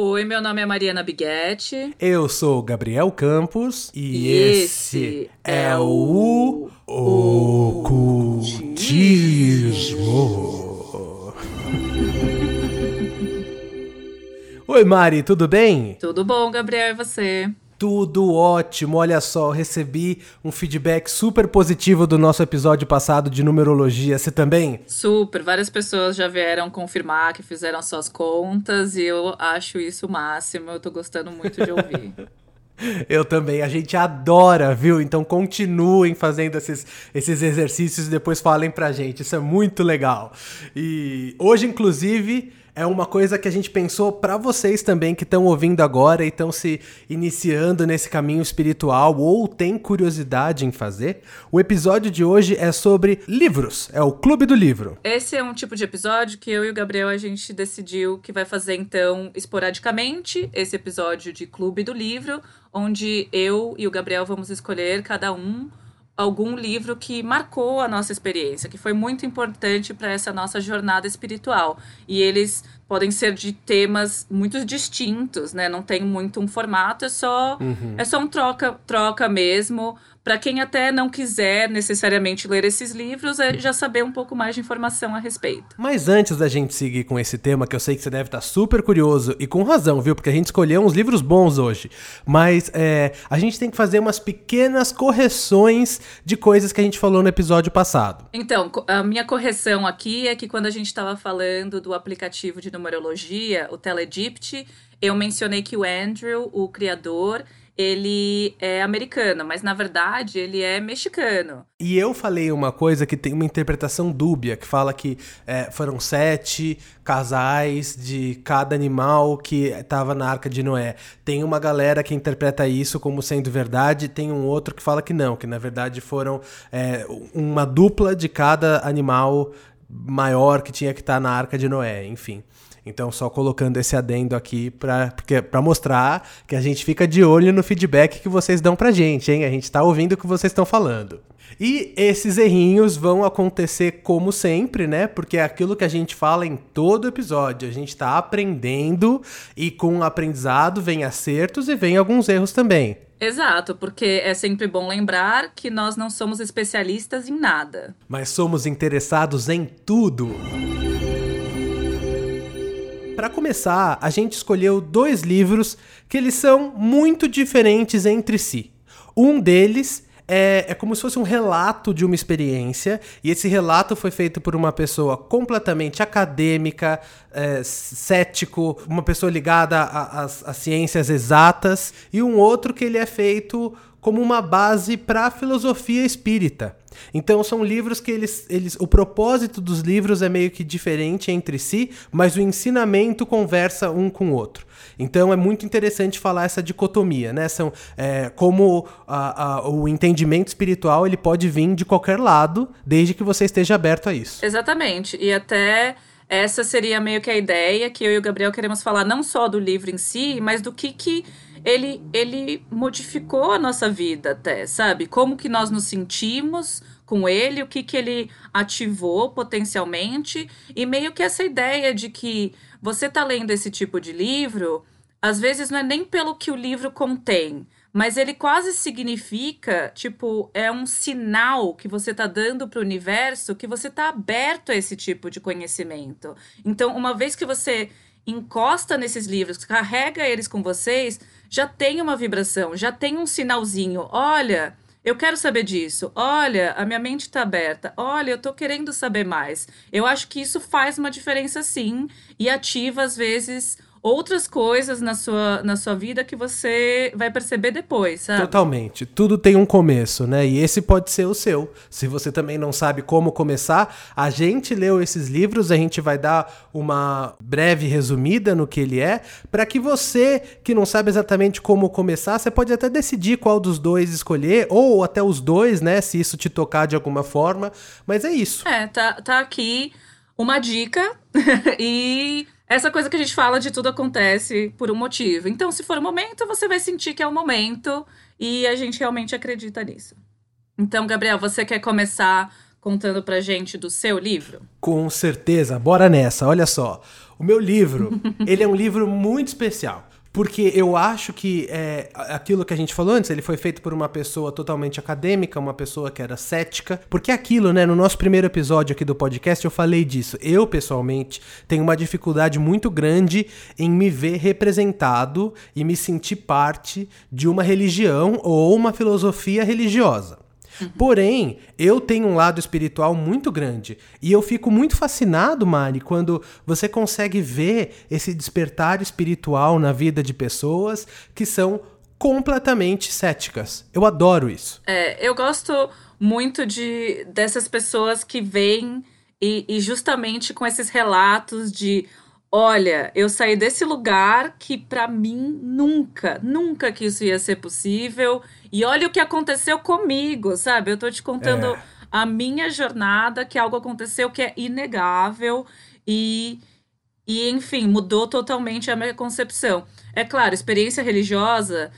Oi, meu nome é Mariana Biguetti. Eu sou Gabriel Campos e, e esse, é o Ocultismo. Oi, Mari, tudo bem? Tudo bom, Gabriel, e você? Tudo ótimo, olha só, recebi um feedback super positivo do nosso episódio passado de numerologia. Você também? Super, várias pessoas já vieram confirmar que fizeram suas contas e eu acho isso o máximo. Eu tô gostando muito de ouvir. Eu também, a gente adora, viu? Então continuem fazendo esses, esses exercícios e depois falem pra gente, isso é muito legal. E hoje, inclusive, é uma coisa que a gente pensou para vocês também que estão ouvindo agora e estão se iniciando nesse caminho espiritual ou têm curiosidade em fazer. O episódio de hoje é sobre livros, é o Clube do Livro. Esse é um tipo de episódio que eu e o Gabriel a gente decidiu que vai fazer então esporadicamente esse episódio de Clube do Livro, onde eu e o Gabriel vamos escolher cada um algum livro que marcou a nossa experiência, que foi muito importante para essa nossa jornada espiritual. E eles podem ser de temas muito distintos, né? Não tem muito um formato, é só uhum. é só um troca troca mesmo para quem até não quiser necessariamente ler esses livros, é já saber um pouco mais de informação a respeito. Mas antes da gente seguir com esse tema, que eu sei que você deve estar super curioso, e com razão, viu? Porque a gente escolheu uns livros bons hoje. Mas é, a gente tem que fazer umas pequenas correções de coisas que a gente falou no episódio passado. Então, a minha correção aqui é que quando a gente estava falando do aplicativo de numerologia, o Telegypt, eu mencionei que o Andrew, o criador, ele é americano, mas na verdade ele é mexicano. E eu falei uma coisa que tem uma interpretação dúbia, que fala que é, foram sete casais de cada animal que estava na Arca de Noé. Tem uma galera que interpreta isso como sendo verdade, tem um outro que fala que não, que na verdade foram é, uma dupla de cada animal maior que tinha que estar tá na Arca de Noé, enfim. Então, só colocando esse adendo aqui para mostrar que a gente fica de olho no feedback que vocês dão pra gente, hein? A gente tá ouvindo o que vocês estão falando. E esses errinhos vão acontecer como sempre, né? Porque é aquilo que a gente fala em todo episódio. A gente está aprendendo e com o aprendizado vem acertos e vem alguns erros também. Exato, porque é sempre bom lembrar que nós não somos especialistas em nada. Mas somos interessados em tudo. Para começar, a gente escolheu dois livros que eles são muito diferentes entre si. Um deles é, é, como se fosse um relato de uma experiência, e esse relato foi feito por uma pessoa completamente acadêmica, é, cético, uma pessoa ligada às ciências exatas, e um outro que ele é feito como uma base para a filosofia espírita. Então são livros que eles, eles. O propósito dos livros é meio que diferente entre si, mas o ensinamento conversa um com o outro. Então é muito interessante falar essa dicotomia, né? São, é, como a, a, o entendimento espiritual ele pode vir de qualquer lado, desde que você esteja aberto a isso. Exatamente. E até essa seria meio que a ideia que eu e o Gabriel queremos falar não só do livro em si, mas do que que ele, ele modificou a nossa vida até, sabe? Como que nós nos sentimos com ele, o que que ele ativou potencialmente e meio que essa ideia de que você tá lendo esse tipo de livro, às vezes não é nem pelo que o livro contém, mas ele quase significa, tipo, é um sinal que você tá dando para o universo que você tá aberto a esse tipo de conhecimento. Então, uma vez que você encosta nesses livros, carrega eles com vocês, já tem uma vibração, já tem um sinalzinho. Olha, eu quero saber disso. Olha, a minha mente está aberta. Olha, eu estou querendo saber mais. Eu acho que isso faz uma diferença sim e ativa às vezes outras coisas na sua, na sua vida que você vai perceber depois, sabe? Totalmente. Tudo tem um começo, né? E esse pode ser o seu. Se você também não sabe como começar, a gente leu esses livros, a gente vai dar uma breve resumida no que ele é, para que você que não sabe exatamente como começar, você pode até decidir qual dos dois escolher, ou até os dois, né? Se isso te tocar de alguma forma. Mas é isso. É, tá, tá aqui uma dica e essa coisa que a gente fala de tudo acontece por um motivo. Então, se for o momento, você vai sentir que é o momento e a gente realmente acredita nisso. Então, Gabriel, você quer começar contando pra gente do seu livro? Com certeza, bora nessa. Olha só. O meu livro, ele é um livro muito especial. Porque eu acho que é, aquilo que a gente falou antes, ele foi feito por uma pessoa totalmente acadêmica, uma pessoa que era cética. Porque aquilo, né, no nosso primeiro episódio aqui do podcast, eu falei disso. Eu, pessoalmente, tenho uma dificuldade muito grande em me ver representado e me sentir parte de uma religião ou uma filosofia religiosa. Porém, eu tenho um lado espiritual muito grande. E eu fico muito fascinado, Mari, quando você consegue ver esse despertar espiritual na vida de pessoas que são completamente céticas. Eu adoro isso. É, eu gosto muito de dessas pessoas que vêm e, e justamente com esses relatos de Olha, eu saí desse lugar que para mim nunca, nunca que isso ia ser possível. E olha o que aconteceu comigo, sabe? Eu tô te contando é. a minha jornada, que algo aconteceu que é inegável e e enfim, mudou totalmente a minha concepção. É claro, experiência religiosa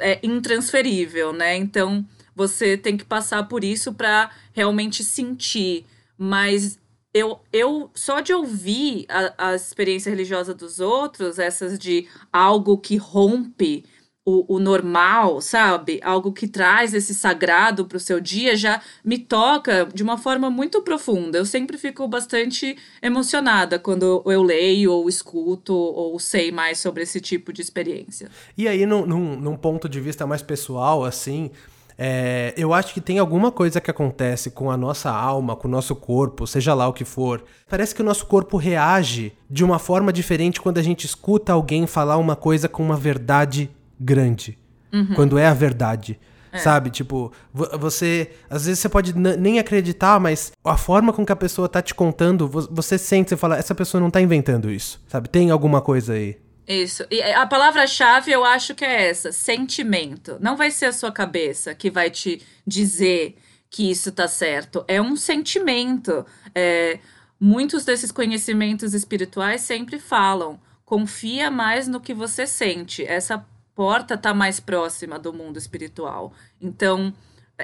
é intransferível, né? Então, você tem que passar por isso para realmente sentir, mas eu, eu só de ouvir a, a experiência religiosa dos outros, essas de algo que rompe o, o normal, sabe? Algo que traz esse sagrado para o seu dia, já me toca de uma forma muito profunda. Eu sempre fico bastante emocionada quando eu leio, ou escuto, ou sei mais sobre esse tipo de experiência. E aí, num, num, num ponto de vista mais pessoal, assim, é, eu acho que tem alguma coisa que acontece com a nossa alma, com o nosso corpo, seja lá o que for. Parece que o nosso corpo reage de uma forma diferente quando a gente escuta alguém falar uma coisa com uma verdade grande. Uhum. Quando é a verdade. É. Sabe? Tipo, você. Às vezes você pode nem acreditar, mas a forma com que a pessoa tá te contando, você sente, você fala, essa pessoa não tá inventando isso. Sabe? Tem alguma coisa aí. Isso. E a palavra-chave eu acho que é essa: sentimento. Não vai ser a sua cabeça que vai te dizer que isso tá certo. É um sentimento. É, muitos desses conhecimentos espirituais sempre falam: confia mais no que você sente. Essa porta tá mais próxima do mundo espiritual. Então,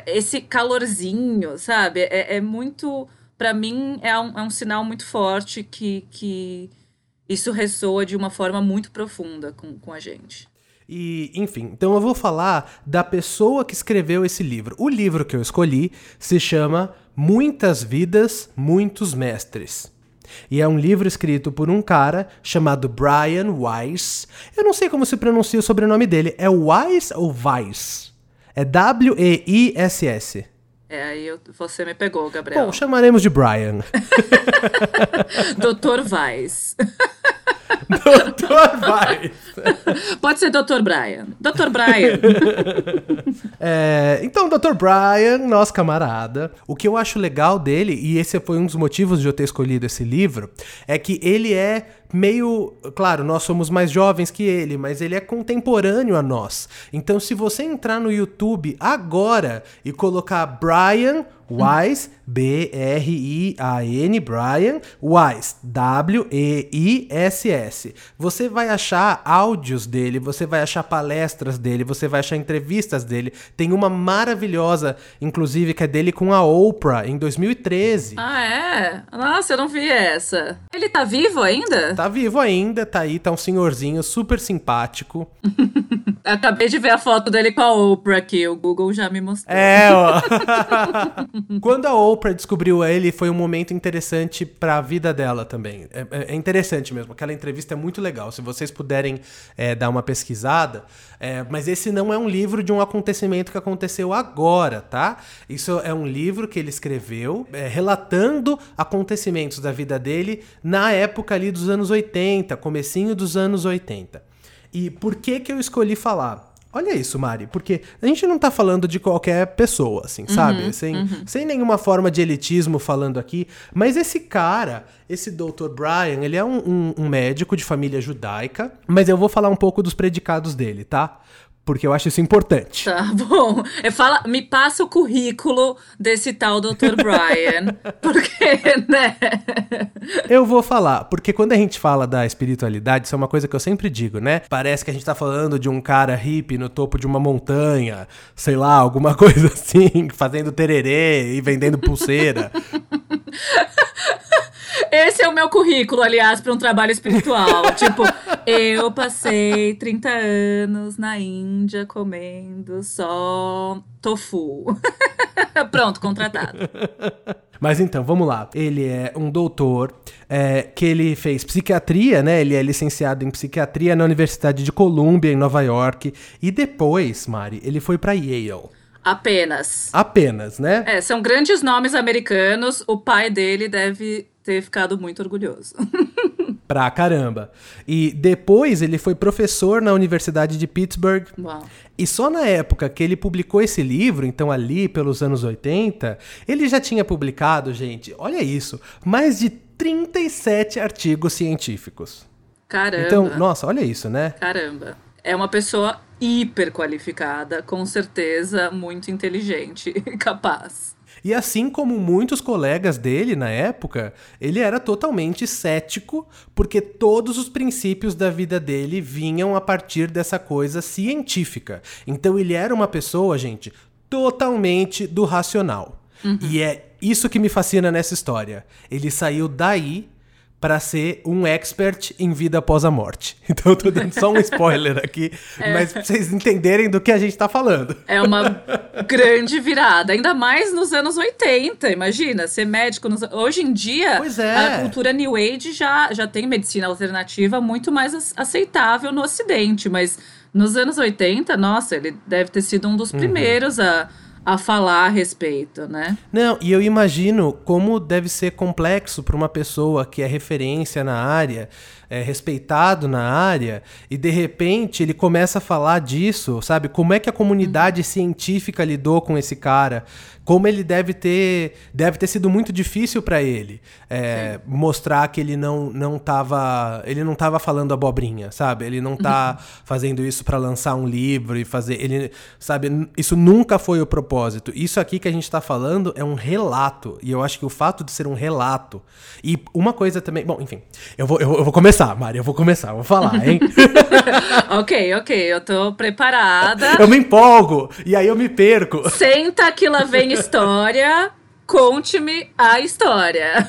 esse calorzinho, sabe? É, é muito. para mim, é um, é um sinal muito forte que. que isso ressoa de uma forma muito profunda com, com a gente. E, enfim, então eu vou falar da pessoa que escreveu esse livro. O livro que eu escolhi se chama Muitas Vidas, Muitos Mestres. E é um livro escrito por um cara chamado Brian Weiss. Eu não sei como se pronuncia o sobrenome dele. É Weiss ou Weiss? É W-E-I-S-S. É, aí eu, você me pegou, Gabriel. Bom, chamaremos de Brian. Doutor Weiss. Doutor Weiss. Pode ser Doutor Brian. Doutor Brian. é, então, Doutor Brian, nosso camarada, o que eu acho legal dele, e esse foi um dos motivos de eu ter escolhido esse livro, é que ele é meio. Claro, nós somos mais jovens que ele, mas ele é contemporâneo a nós. Então, se você entrar no YouTube agora e colocar Brian Wise, B-R-I-A-N, Brian, Wise, W-E-I-S-S. Você vai achar áudios dele, você vai achar palestras dele, você vai achar entrevistas dele. Tem uma maravilhosa, inclusive, que é dele com a Oprah, em 2013. Ah, é? Nossa, eu não vi essa. Ele tá vivo ainda? Tá vivo ainda, tá aí, tá um senhorzinho super simpático. Acabei de ver a foto dele com a Oprah aqui, o Google já me mostrou. É, ó. Quando a Oprah descobriu ele, foi um momento interessante para a vida dela também. É, é, é, interessante mesmo. Aquela entrevista é muito legal. Se vocês puderem é, dar uma pesquisada. É, mas esse não é um livro de um acontecimento que aconteceu agora, tá? Isso é um livro que ele escreveu é, relatando acontecimentos da vida dele na época ali dos anos 80, comecinho dos anos 80. E por que que eu escolhi falar? Olha isso, Mari, porque a gente não tá falando de qualquer pessoa, assim, uhum, sabe? Sem, uhum. sem nenhuma forma de elitismo falando aqui. Mas esse cara, esse Dr. Brian, ele é um, um, um médico de família judaica, mas eu vou falar um pouco dos predicados dele, tá? Porque eu acho isso importante. Tá bom. Eu fala, me passa o currículo desse tal Dr. Brian, porque, né? Eu vou falar, porque quando a gente fala da espiritualidade, isso é uma coisa que eu sempre digo, né? Parece que a gente tá falando de um cara hippie no topo de uma montanha, sei lá, alguma coisa assim, fazendo tererê e vendendo pulseira. Esse é o meu currículo, aliás, para um trabalho espiritual. tipo, eu passei 30 anos na Índia comendo só tofu. Pronto, contratado. Mas então, vamos lá. Ele é um doutor é, que ele fez psiquiatria, né? Ele é licenciado em psiquiatria na Universidade de Columbia, em Nova York. E depois, Mari, ele foi para Yale. Apenas. Apenas, né? É, são grandes nomes americanos. O pai dele deve ter ficado muito orgulhoso. pra caramba. E depois ele foi professor na Universidade de Pittsburgh. Uau. E só na época que ele publicou esse livro, então ali pelos anos 80, ele já tinha publicado, gente, olha isso, mais de 37 artigos científicos. Caramba. Então, nossa, olha isso, né? Caramba. É uma pessoa hiper qualificada, com certeza muito inteligente e capaz. E assim como muitos colegas dele na época, ele era totalmente cético, porque todos os princípios da vida dele vinham a partir dessa coisa científica. Então ele era uma pessoa, gente, totalmente do racional. Uhum. E é isso que me fascina nessa história. Ele saiu daí para ser um expert em vida após a morte. Então eu tô dando só um spoiler aqui, é. mas pra vocês entenderem do que a gente tá falando. É uma grande virada, ainda mais nos anos 80, imagina, ser médico nos... hoje em dia, é. a cultura New Age já já tem medicina alternativa muito mais aceitável no ocidente, mas nos anos 80, nossa, ele deve ter sido um dos uhum. primeiros a a falar a respeito, né? Não, e eu imagino como deve ser complexo para uma pessoa que é referência na área, é respeitado na área, e de repente ele começa a falar disso, sabe? Como é que a comunidade uhum. científica lidou com esse cara? como ele deve ter deve ter sido muito difícil para ele é, mostrar que ele não não tava ele não tava falando abobrinha sabe ele não tá uhum. fazendo isso para lançar um livro e fazer ele sabe isso nunca foi o propósito isso aqui que a gente tá falando é um relato e eu acho que o fato de ser um relato e uma coisa também bom enfim eu vou eu, eu vou começar Mari eu vou começar eu vou falar hein ok ok eu tô preparada eu me empolgo e aí eu me perco senta que lá vem história. Conte-me a história.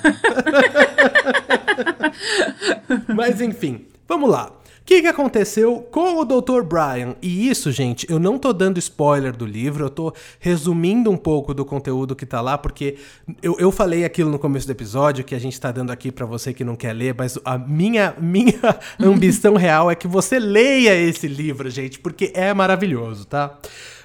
Mas enfim, vamos lá. O que, que aconteceu com o Dr. Brian? E isso, gente, eu não tô dando spoiler do livro, eu tô resumindo um pouco do conteúdo que tá lá, porque eu, eu falei aquilo no começo do episódio, que a gente tá dando aqui para você que não quer ler, mas a minha, minha ambição real é que você leia esse livro, gente, porque é maravilhoso, tá?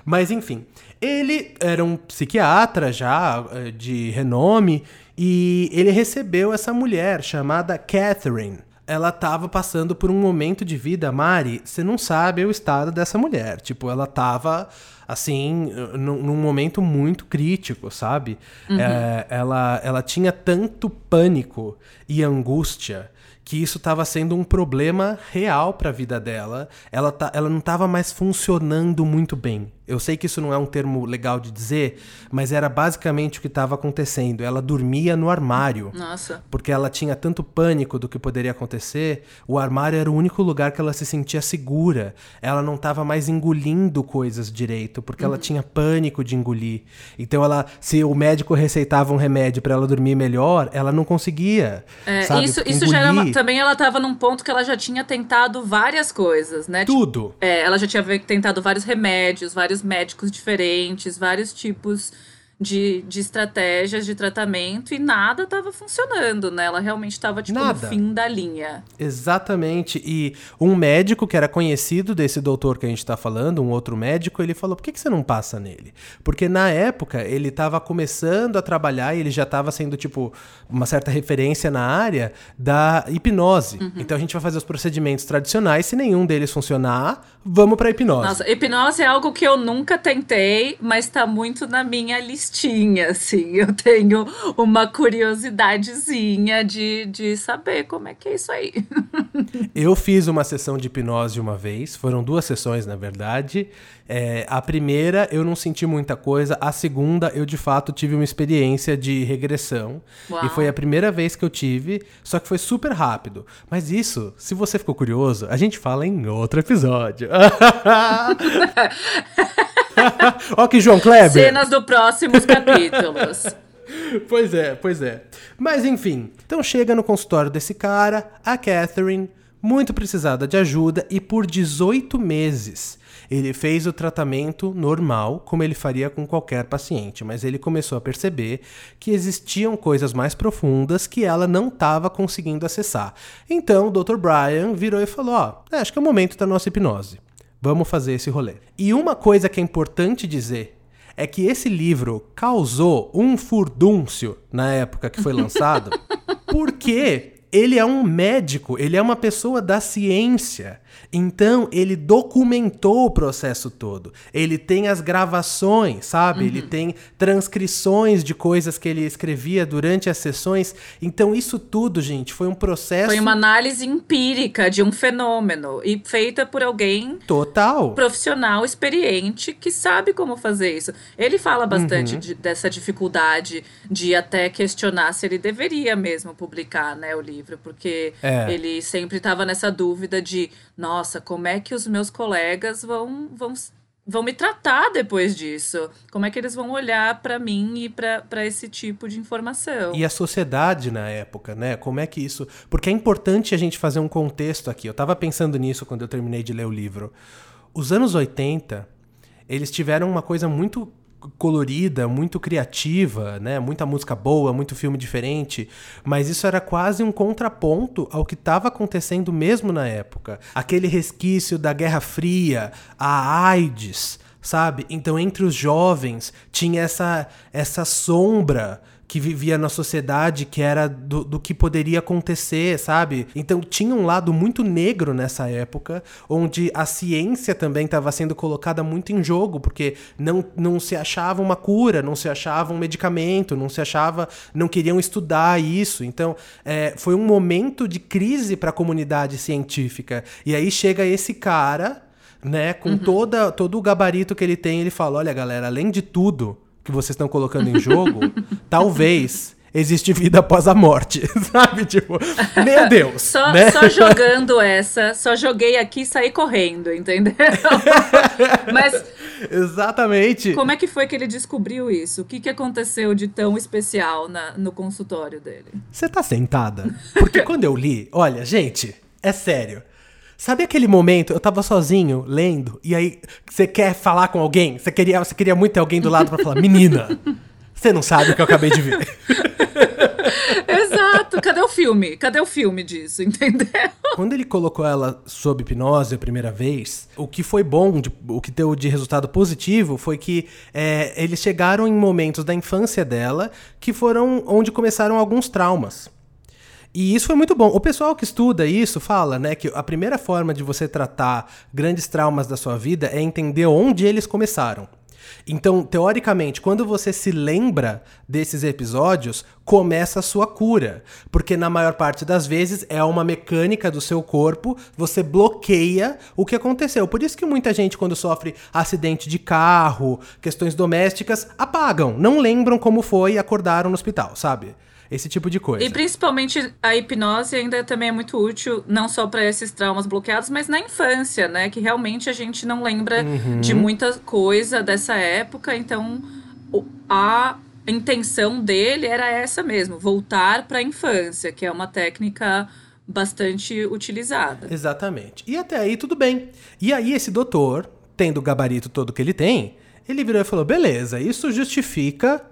Mas enfim, ele era um psiquiatra já eh, de renome e ele recebeu essa mulher chamada Catherine. Ela estava passando por um momento de vida, Mari, você não sabe o estado dessa mulher. Tipo, ela estava assim, num, num, momento muito crítico, sabe? Uhum. É, ela, ela tinha tanto pânico e angústia que isso estava sendo um problema real para a vida dela. Ela, tá, ela não estava mais funcionando muito bem. Eu sei que isso não é um termo legal de dizer, mas era basicamente o que estava acontecendo. Ela dormia no armário. Nossa. Porque ela tinha tanto pânico do que poderia acontecer. O armário era o único lugar que ela se sentia segura. Ela não estava mais engolindo coisas direito, porque uhum. ela tinha pânico de engolir. Então ela, se o médico receitava um remédio para ela dormir melhor, ela não conseguia. É, sabe? isso, isso já era uma, também ela estava num ponto que ela já tinha tentado várias coisas, né? Tudo. Tipo, é, ela já tinha tentado vários remédios, vários vários médicos diferentes, vários tipos de, de estratégias de tratamento e nada estava funcionando, né? Ela realmente estava tipo nada. no fim da linha. Exatamente. E um médico que era conhecido desse doutor que a gente está falando, um outro médico, ele falou: por que, que você não passa nele? Porque na época ele estava começando a trabalhar e ele já estava sendo, tipo, uma certa referência na área da hipnose. Uhum. Então a gente vai fazer os procedimentos tradicionais. Se nenhum deles funcionar, vamos para hipnose. Nossa, hipnose é algo que eu nunca tentei, mas está muito na minha lista listinha, assim. Eu tenho uma curiosidadezinha de, de saber como é que é isso aí. eu fiz uma sessão de hipnose uma vez, foram duas sessões, na verdade. É, a primeira eu não senti muita coisa, a segunda eu de fato tive uma experiência de regressão. Uau. E foi a primeira vez que eu tive, só que foi super rápido. Mas isso, se você ficou curioso, a gente fala em outro episódio. Ó que João Kleber. Cenas do próximos capítulos. pois é, pois é. Mas enfim, então chega no consultório desse cara, a Catherine, muito precisada de ajuda, e por 18 meses ele fez o tratamento normal, como ele faria com qualquer paciente, mas ele começou a perceber que existiam coisas mais profundas que ela não estava conseguindo acessar. Então o Dr. Brian virou e falou: Ó, oh, acho que é o momento da nossa hipnose. Vamos fazer esse rolê. E uma coisa que é importante dizer é que esse livro causou um furdúncio na época que foi lançado, porque ele é um médico, ele é uma pessoa da ciência. Então, ele documentou o processo todo. Ele tem as gravações, sabe? Uhum. Ele tem transcrições de coisas que ele escrevia durante as sessões. Então, isso tudo, gente, foi um processo. Foi uma análise empírica de um fenômeno e feita por alguém. Total. Profissional, experiente, que sabe como fazer isso. Ele fala bastante uhum. de, dessa dificuldade de até questionar se ele deveria mesmo publicar, né, o livro, porque é. ele sempre estava nessa dúvida de nossa, como é que os meus colegas vão, vão, vão me tratar depois disso? Como é que eles vão olhar para mim e para esse tipo de informação? E a sociedade na época, né? Como é que isso. Porque é importante a gente fazer um contexto aqui. Eu estava pensando nisso quando eu terminei de ler o livro. Os anos 80, eles tiveram uma coisa muito colorida, muito criativa, né? Muita música boa, muito filme diferente, mas isso era quase um contraponto ao que estava acontecendo mesmo na época. Aquele resquício da Guerra Fria, a AIDS, sabe? Então entre os jovens tinha essa essa sombra que vivia na sociedade, que era do, do que poderia acontecer, sabe? Então tinha um lado muito negro nessa época, onde a ciência também estava sendo colocada muito em jogo, porque não, não se achava uma cura, não se achava um medicamento, não se achava, não queriam estudar isso. Então é, foi um momento de crise para a comunidade científica. E aí chega esse cara, né, com uhum. toda, todo o gabarito que ele tem, ele fala: olha, galera, além de tudo que vocês estão colocando em jogo, talvez existe vida após a morte, sabe? Tipo, meu Deus. Só, né? só jogando essa, só joguei aqui e saí correndo, entendeu? Mas. Exatamente. Como é que foi que ele descobriu isso? O que, que aconteceu de tão especial na, no consultório dele? Você tá sentada? Porque quando eu li, olha, gente, é sério. Sabe aquele momento, eu tava sozinho, lendo, e aí você quer falar com alguém? Você queria, você queria muito ter alguém do lado para falar, menina, você não sabe o que eu acabei de ver. Exato. Cadê o filme? Cadê o filme disso, entendeu? Quando ele colocou ela sob hipnose a primeira vez, o que foi bom, de, o que deu de resultado positivo, foi que é, eles chegaram em momentos da infância dela que foram onde começaram alguns traumas. E isso foi muito bom. O pessoal que estuda isso fala, né, que a primeira forma de você tratar grandes traumas da sua vida é entender onde eles começaram. Então, teoricamente, quando você se lembra desses episódios, começa a sua cura. Porque na maior parte das vezes é uma mecânica do seu corpo, você bloqueia o que aconteceu. Por isso que muita gente, quando sofre acidente de carro, questões domésticas, apagam, não lembram como foi e acordaram no hospital, sabe? Esse tipo de coisa. E principalmente a hipnose ainda também é muito útil, não só para esses traumas bloqueados, mas na infância, né? Que realmente a gente não lembra uhum. de muita coisa dessa época, então a intenção dele era essa mesmo, voltar para a infância, que é uma técnica bastante utilizada. Exatamente. E até aí tudo bem. E aí esse doutor, tendo o gabarito todo que ele tem, ele virou e falou: "Beleza, isso justifica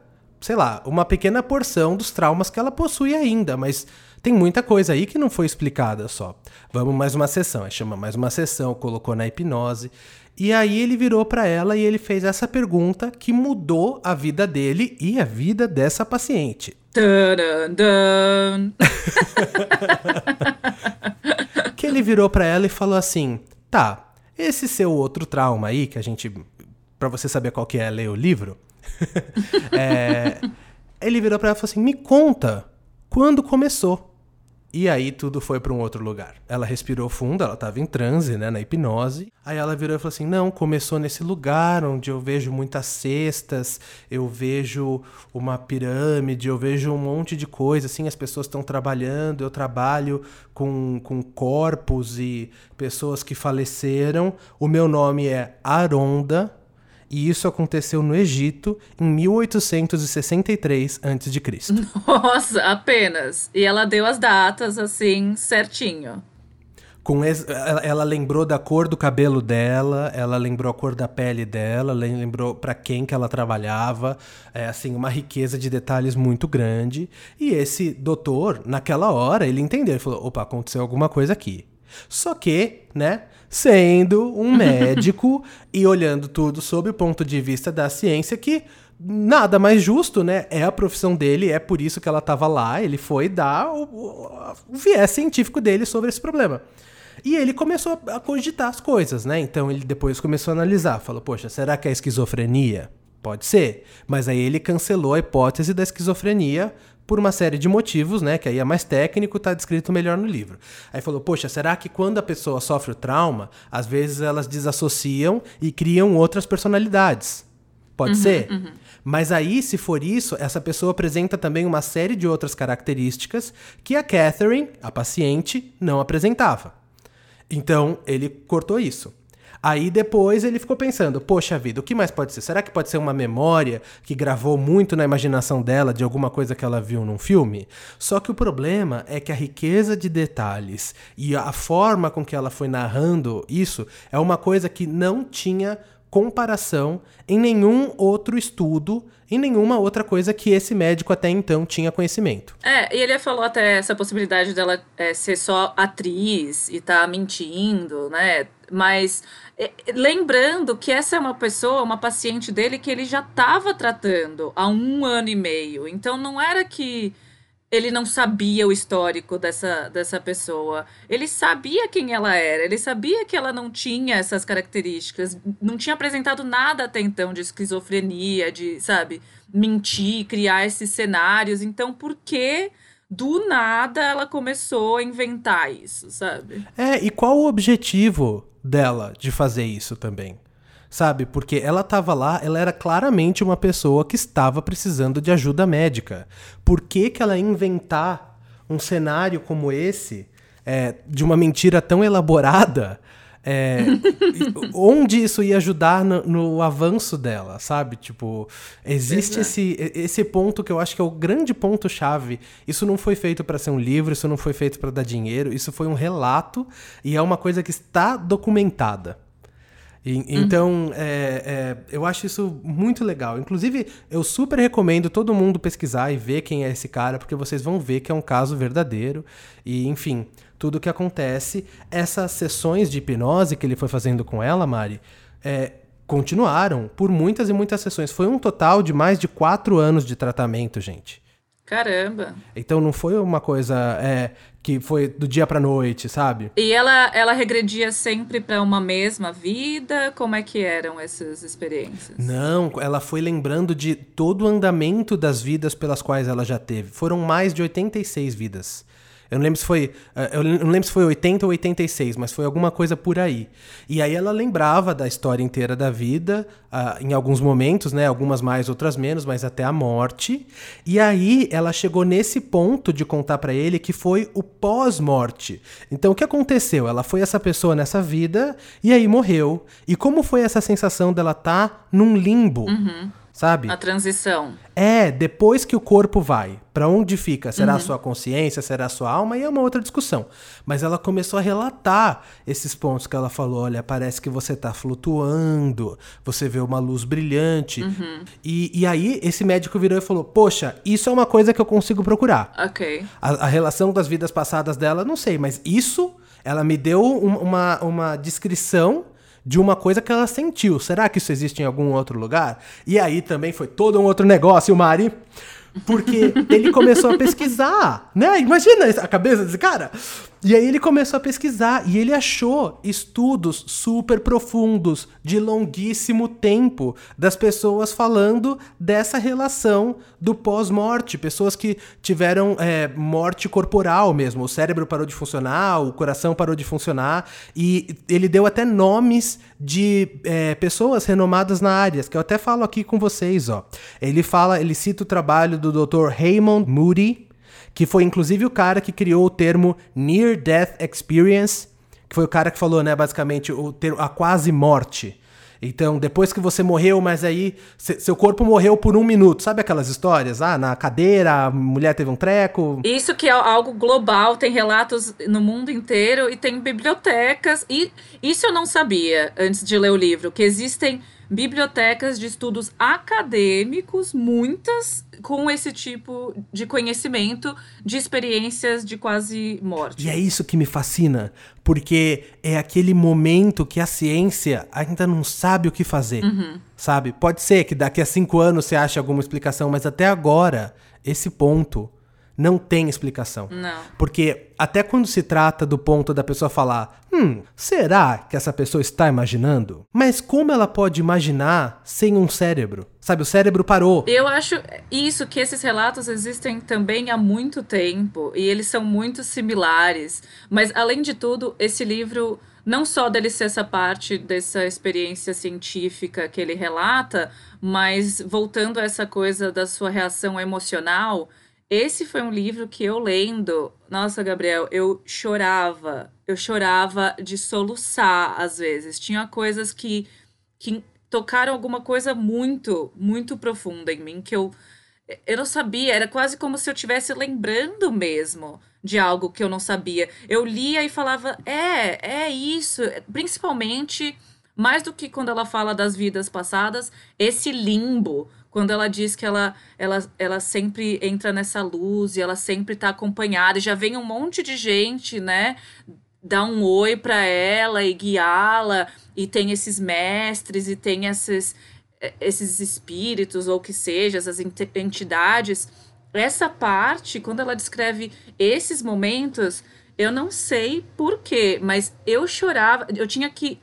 sei lá, uma pequena porção dos traumas que ela possui ainda, mas tem muita coisa aí que não foi explicada só. Vamos mais uma sessão, aí chama mais uma sessão, colocou na hipnose. E aí ele virou para ela e ele fez essa pergunta que mudou a vida dele e a vida dessa paciente. que ele virou para ela e falou assim: "Tá, esse seu outro trauma aí que a gente para você saber qual que é, ler o livro, é, ele virou para ela e falou assim: Me conta quando começou. E aí tudo foi para um outro lugar. Ela respirou fundo, ela estava em transe, né, na hipnose. Aí ela virou e falou assim: "Não, começou nesse lugar onde eu vejo muitas cestas, eu vejo uma pirâmide, eu vejo um monte de coisa assim, as pessoas estão trabalhando, eu trabalho com, com corpos e pessoas que faleceram. O meu nome é Aronda, e isso aconteceu no Egito em 1863 a.C. Nossa, apenas. E ela deu as datas assim certinho. Com ela, ela, lembrou da cor do cabelo dela, ela lembrou a cor da pele dela, lembrou para quem que ela trabalhava, é assim uma riqueza de detalhes muito grande. E esse doutor, naquela hora, ele entendeu, ele falou: "Opa, aconteceu alguma coisa aqui". Só que, né, sendo um médico e olhando tudo sob o ponto de vista da ciência que nada mais justo, né? É a profissão dele, é por isso que ela estava lá. Ele foi dar o, o, o, viés científico dele sobre esse problema. E ele começou a cogitar as coisas, né? Então ele depois começou a analisar, falou: "Poxa, será que é esquizofrenia?" Pode ser, mas aí ele cancelou a hipótese da esquizofrenia por uma série de motivos, né? Que aí é mais técnico, tá descrito melhor no livro. Aí falou: Poxa, será que quando a pessoa sofre o trauma, às vezes elas desassociam e criam outras personalidades? Pode uhum, ser? Uhum. Mas aí, se for isso, essa pessoa apresenta também uma série de outras características que a Catherine, a paciente, não apresentava. Então, ele cortou isso. Aí depois ele ficou pensando, poxa vida, o que mais pode ser? Será que pode ser uma memória que gravou muito na imaginação dela de alguma coisa que ela viu num filme? Só que o problema é que a riqueza de detalhes e a forma com que ela foi narrando isso é uma coisa que não tinha comparação em nenhum outro estudo, em nenhuma outra coisa que esse médico até então tinha conhecimento. É, e ele falou até essa possibilidade dela é, ser só atriz e tá mentindo, né? Mas é, lembrando que essa é uma pessoa, uma paciente dele que ele já estava tratando há um ano e meio. Então não era que ele não sabia o histórico dessa, dessa pessoa. Ele sabia quem ela era, ele sabia que ela não tinha essas características, não tinha apresentado nada até então de esquizofrenia, de, sabe, mentir, criar esses cenários. Então, por que do nada ela começou a inventar isso, sabe? É, e qual o objetivo dela de fazer isso também? sabe? Porque ela estava lá, ela era claramente uma pessoa que estava precisando de ajuda médica. Por que, que ela inventar um cenário como esse, é, de uma mentira tão elaborada? É, onde isso ia ajudar no, no, avanço dela, sabe? Tipo, existe esse, esse ponto que eu acho que é o grande ponto-chave. Isso não foi feito para ser um livro, isso não foi feito para dar dinheiro, isso foi um relato e é uma coisa que está documentada. E, uhum. Então, é, é, eu acho isso muito legal. Inclusive, eu super recomendo todo mundo pesquisar e ver quem é esse cara, porque vocês vão ver que é um caso verdadeiro. E, enfim, tudo o que acontece. Essas sessões de hipnose que ele foi fazendo com ela, Mari, é, continuaram por muitas e muitas sessões. Foi um total de mais de quatro anos de tratamento, gente. Caramba. Então não foi uma coisa é, que foi do dia pra noite, sabe? E ela, ela regredia sempre para uma mesma vida? Como é que eram essas experiências? Não, ela foi lembrando de todo o andamento das vidas pelas quais ela já teve. Foram mais de 86 vidas. Eu não lembro se foi. Eh, eu não lembro se foi 80 ou 86, mas foi alguma coisa por aí. E aí ela lembrava da história inteira da vida, uh, em alguns momentos, né? Algumas mais, outras menos, mas até a morte. E aí ela chegou nesse ponto de contar para ele que foi o pós-morte. Então o que aconteceu? Ela foi essa pessoa nessa vida e aí morreu. E como foi essa sensação dela estar tá num limbo? Uhum sabe? A transição. É, depois que o corpo vai, para onde fica? Será uhum. a sua consciência? Será a sua alma? E é uma outra discussão. Mas ela começou a relatar esses pontos que ela falou: olha, parece que você tá flutuando, você vê uma luz brilhante. Uhum. E, e aí esse médico virou e falou: poxa, isso é uma coisa que eu consigo procurar. Ok. A, a relação das vidas passadas dela, não sei, mas isso ela me deu um, uma, uma descrição de uma coisa que ela sentiu. Será que isso existe em algum outro lugar? E aí também foi todo um outro negócio, Mari. Porque ele começou a pesquisar, né? Imagina a cabeça desse cara. E aí ele começou a pesquisar e ele achou estudos super profundos, de longuíssimo tempo, das pessoas falando dessa relação do pós-morte. Pessoas que tiveram é, morte corporal mesmo. O cérebro parou de funcionar, o coração parou de funcionar. E ele deu até nomes de é, pessoas renomadas na área, que eu até falo aqui com vocês. ó. Ele fala, ele cita o trabalho do Dr. Raymond Moody que foi inclusive o cara que criou o termo Near Death Experience, que foi o cara que falou, né, basicamente, o termo, a quase morte. Então, depois que você morreu, mas aí seu corpo morreu por um minuto. Sabe aquelas histórias? Ah, na cadeira, a mulher teve um treco. Isso que é algo global, tem relatos no mundo inteiro e tem bibliotecas. E isso eu não sabia antes de ler o livro, que existem bibliotecas de estudos acadêmicos, muitas com esse tipo de conhecimento de experiências de quase morte. E é isso que me fascina, porque é aquele momento que a ciência ainda não sabe o que fazer, uhum. sabe? Pode ser que daqui a cinco anos você ache alguma explicação, mas até agora, esse ponto não tem explicação. Não. Porque até quando se trata do ponto da pessoa falar, hum, será que essa pessoa está imaginando? Mas como ela pode imaginar sem um cérebro? Sabe, o cérebro parou. Eu acho isso que esses relatos existem também há muito tempo e eles são muito similares. Mas além de tudo, esse livro não só dele ser essa parte dessa experiência científica que ele relata, mas voltando a essa coisa da sua reação emocional, esse foi um livro que eu lendo, nossa, Gabriel, eu chorava. Eu chorava de soluçar às vezes. Tinha coisas que, que tocaram alguma coisa muito, muito profunda em mim que eu eu não sabia, era quase como se eu estivesse lembrando mesmo de algo que eu não sabia. Eu lia e falava, é, é isso, principalmente mais do que quando ela fala das vidas passadas, esse limbo, quando ela diz que ela, ela, ela sempre entra nessa luz e ela sempre está acompanhada, e já vem um monte de gente, né? Dar um oi para ela e guiá-la, e tem esses mestres, e tem esses, esses espíritos, ou que seja, essas entidades. Essa parte, quando ela descreve esses momentos, eu não sei porquê, mas eu chorava, eu tinha que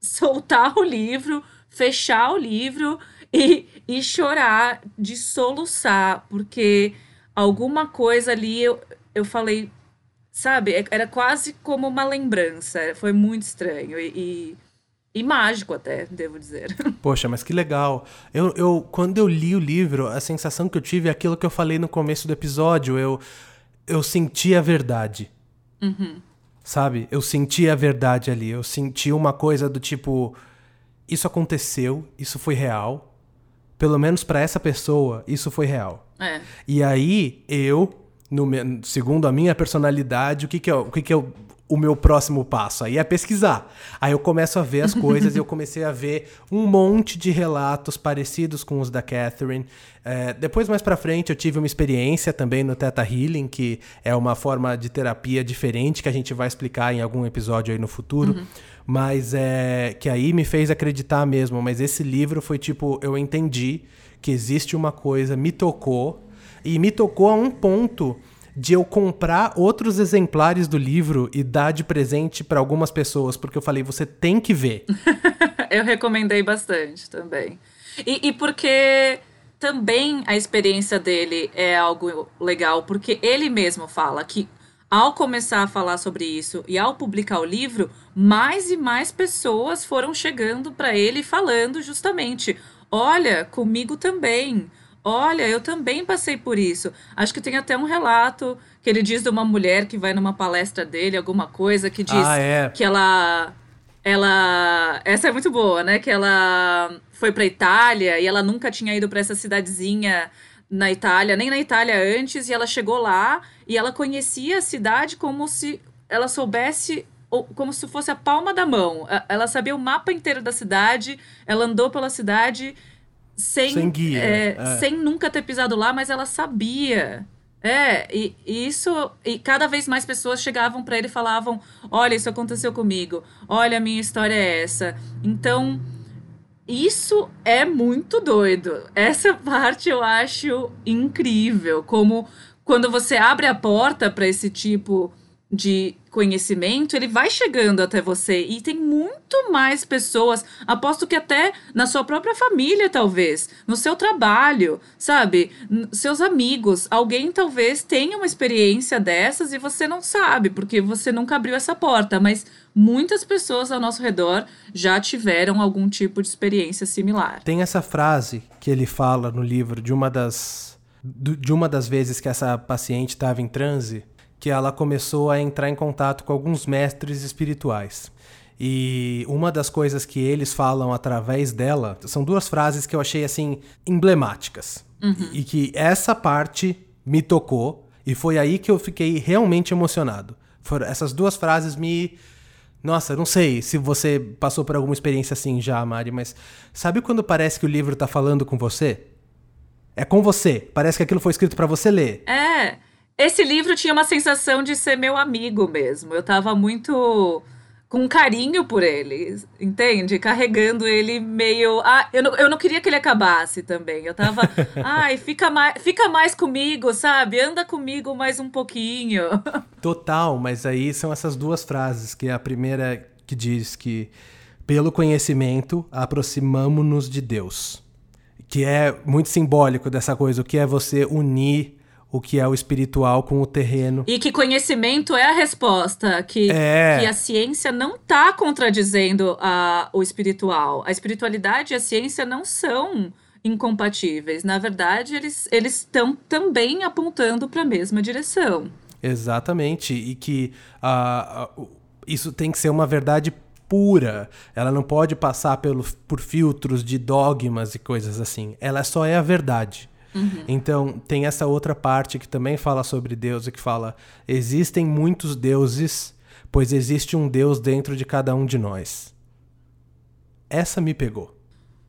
soltar o livro, fechar o livro e, e chorar, de soluçar, porque alguma coisa ali eu, eu falei, sabe, é, era quase como uma lembrança, foi muito estranho e, e, e mágico até, devo dizer. Poxa, mas que legal. Eu, eu, quando eu li o livro, a sensação que eu tive é aquilo que eu falei no começo do episódio, eu, eu senti a verdade. Uhum. Sabe? Eu senti a verdade ali. Eu senti uma coisa do tipo: isso aconteceu, isso foi real, pelo menos para essa pessoa, isso foi real. É. E aí, eu, no, segundo a minha personalidade, o que, que, é, o, que, que é o, meu próximo passo? Aí é pesquisar. Aí eu começo a ver as coisas e eu comecei a ver um monte de relatos parecidos com os da Catherine. É, depois, mais pra frente, eu tive uma experiência também no Theta Healing, que é uma forma de terapia diferente que a gente vai explicar em algum episódio aí no futuro. Uhum mas é que aí me fez acreditar mesmo. Mas esse livro foi tipo, eu entendi que existe uma coisa, me tocou e me tocou a um ponto de eu comprar outros exemplares do livro e dar de presente para algumas pessoas, porque eu falei, você tem que ver. eu recomendei bastante também. E, e porque também a experiência dele é algo legal, porque ele mesmo fala que ao começar a falar sobre isso e ao publicar o livro, mais e mais pessoas foram chegando para ele falando justamente: olha, comigo também. Olha, eu também passei por isso. Acho que tem até um relato que ele diz de uma mulher que vai numa palestra dele, alguma coisa, que diz ah, é. que ela. Ela. Essa é muito boa, né? Que ela foi pra Itália e ela nunca tinha ido para essa cidadezinha na Itália, nem na Itália antes, e ela chegou lá e ela conhecia a cidade como se ela soubesse como se fosse a palma da mão. Ela sabia o mapa inteiro da cidade, ela andou pela cidade sem, sem guia, é, é. sem nunca ter pisado lá, mas ela sabia. É, e, e isso. E cada vez mais pessoas chegavam para ele e falavam: Olha, isso aconteceu comigo. Olha, a minha história é essa. Então, isso é muito doido. Essa parte eu acho incrível. Como quando você abre a porta para esse tipo de conhecimento, ele vai chegando até você e tem muito mais pessoas, aposto que até na sua própria família, talvez, no seu trabalho, sabe? Seus amigos, alguém talvez tenha uma experiência dessas e você não sabe, porque você nunca abriu essa porta, mas muitas pessoas ao nosso redor já tiveram algum tipo de experiência similar. Tem essa frase que ele fala no livro de uma das de uma das vezes que essa paciente estava em transe, que ela começou a entrar em contato com alguns mestres espirituais. E uma das coisas que eles falam através dela são duas frases que eu achei assim emblemáticas. Uhum. E que essa parte me tocou e foi aí que eu fiquei realmente emocionado. Foram, essas duas frases me nossa, não sei se você passou por alguma experiência assim já, Mari, mas sabe quando parece que o livro tá falando com você? É com você. Parece que aquilo foi escrito para você ler. É. Esse livro tinha uma sensação de ser meu amigo mesmo. Eu tava muito com carinho por ele, entende? Carregando ele meio. Ah, eu não, eu não queria que ele acabasse também. Eu tava. Ai, fica mais, fica mais comigo, sabe? Anda comigo mais um pouquinho. Total, mas aí são essas duas frases, que é a primeira que diz que pelo conhecimento aproximamo-nos de Deus. Que é muito simbólico dessa coisa, o que é você unir o que é o espiritual com o terreno. E que conhecimento é a resposta, que, é. que a ciência não está contradizendo a, o espiritual. A espiritualidade e a ciência não são incompatíveis. Na verdade, eles estão também apontando para a mesma direção. Exatamente. E que uh, isso tem que ser uma verdade pura. Ela não pode passar pelo, por filtros de dogmas e coisas assim. Ela só é a verdade. Uhum. Então, tem essa outra parte que também fala sobre Deus e que fala: existem muitos deuses, pois existe um Deus dentro de cada um de nós. Essa me pegou.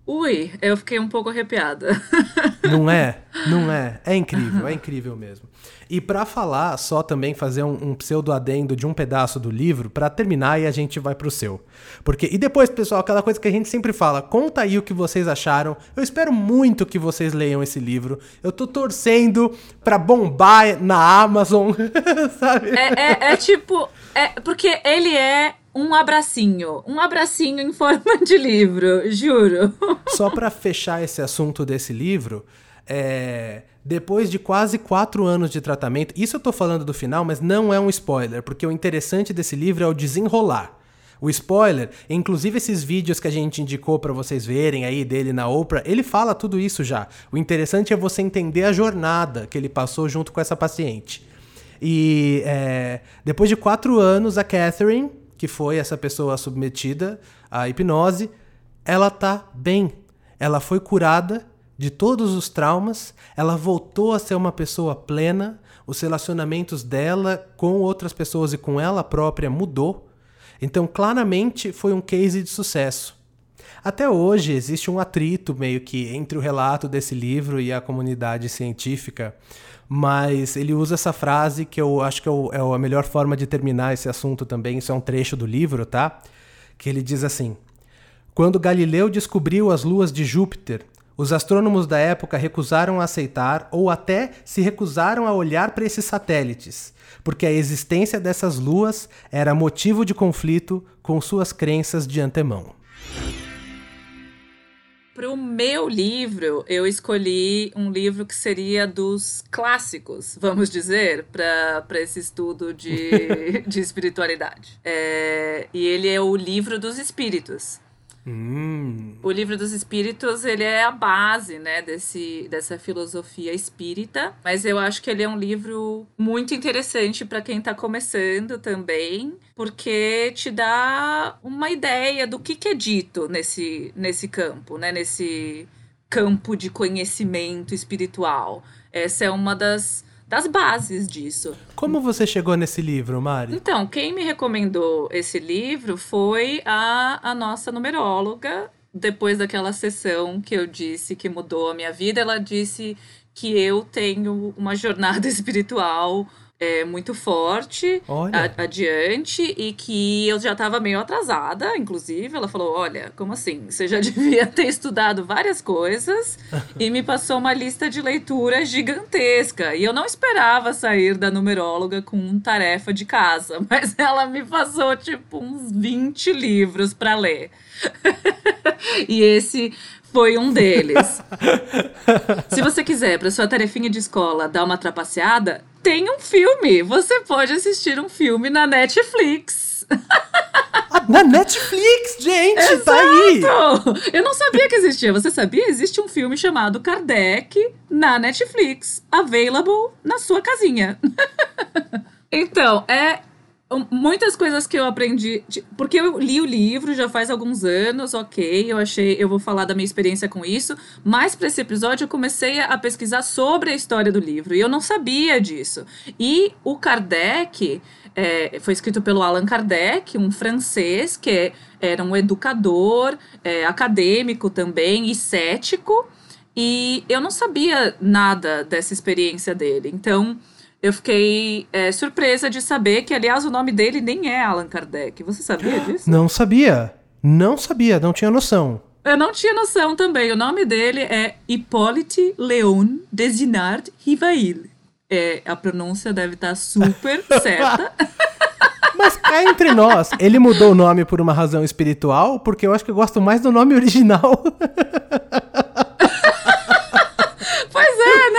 Ui, eu fiquei um pouco arrepiada. Não é? Não é? É incrível, é incrível mesmo. E para falar, só também fazer um, um, pseudo adendo de um pedaço do livro para terminar e a gente vai pro seu. Porque e depois, pessoal, aquela coisa que a gente sempre fala, conta aí o que vocês acharam. Eu espero muito que vocês leiam esse livro. Eu tô torcendo para bombar na Amazon, sabe? É, é, é tipo, é porque ele é um abracinho, um abracinho em forma de livro, juro. Só para fechar esse assunto desse livro, é, depois de quase quatro anos de tratamento, isso eu tô falando do final, mas não é um spoiler, porque o interessante desse livro é o desenrolar. O spoiler, inclusive esses vídeos que a gente indicou para vocês verem aí dele na Oprah, ele fala tudo isso já. O interessante é você entender a jornada que ele passou junto com essa paciente. E é, depois de quatro anos, a Catherine, que foi essa pessoa submetida à hipnose, ela tá bem. Ela foi curada de todos os traumas, ela voltou a ser uma pessoa plena, os relacionamentos dela com outras pessoas e com ela própria mudou. Então, claramente foi um case de sucesso. Até hoje existe um atrito meio que entre o relato desse livro e a comunidade científica, mas ele usa essa frase que eu acho que é, é a melhor forma de terminar esse assunto também. Isso é um trecho do livro, tá? Que ele diz assim: Quando Galileu descobriu as luas de Júpiter, os astrônomos da época recusaram a aceitar ou até se recusaram a olhar para esses satélites, porque a existência dessas luas era motivo de conflito com suas crenças de antemão. Para o meu livro, eu escolhi um livro que seria dos clássicos, vamos dizer, para esse estudo de, de espiritualidade. É, e ele é o Livro dos Espíritos, Hum. O livro dos espíritos, ele é a base, né, desse, dessa filosofia espírita, mas eu acho que ele é um livro muito interessante para quem está começando também, porque te dá uma ideia do que, que é dito nesse, nesse campo, né, nesse campo de conhecimento espiritual. Essa é uma das das bases disso. Como você chegou nesse livro, Mari? Então, quem me recomendou esse livro foi a, a nossa numeróloga. Depois daquela sessão que eu disse que mudou a minha vida, ela disse que eu tenho uma jornada espiritual é, muito forte a, adiante e que eu já estava meio atrasada, inclusive. Ela falou: Olha, como assim? Você já devia ter estudado várias coisas e me passou uma lista de leitura gigantesca. E eu não esperava sair da numeróloga com tarefa de casa, mas ela me passou tipo uns 20 livros para ler. e esse foi um deles. Se você quiser, para sua tarefinha de escola, dar uma trapaceada, tem um filme. Você pode assistir um filme na Netflix. Ah, na Netflix, gente, Exato. tá aí. Eu não sabia que existia. Você sabia? Existe um filme chamado Kardec na Netflix, available na sua casinha. então, é muitas coisas que eu aprendi, porque eu li o livro já faz alguns anos, ok, eu achei, eu vou falar da minha experiência com isso, mas para esse episódio eu comecei a pesquisar sobre a história do livro e eu não sabia disso. E o Kardec é, foi escrito pelo Allan Kardec, um francês que era um educador, é, acadêmico também e cético, e eu não sabia nada dessa experiência dele. Então eu fiquei é, surpresa de saber que, aliás, o nome dele nem é Allan Kardec. Você sabia disso? Não sabia. Não sabia, não tinha noção. Eu não tinha noção também. O nome dele é Hippolyte Léon Desinard Rivail. É, a pronúncia deve estar super certa. Mas cá entre nós, ele mudou o nome por uma razão espiritual, porque eu acho que eu gosto mais do nome original.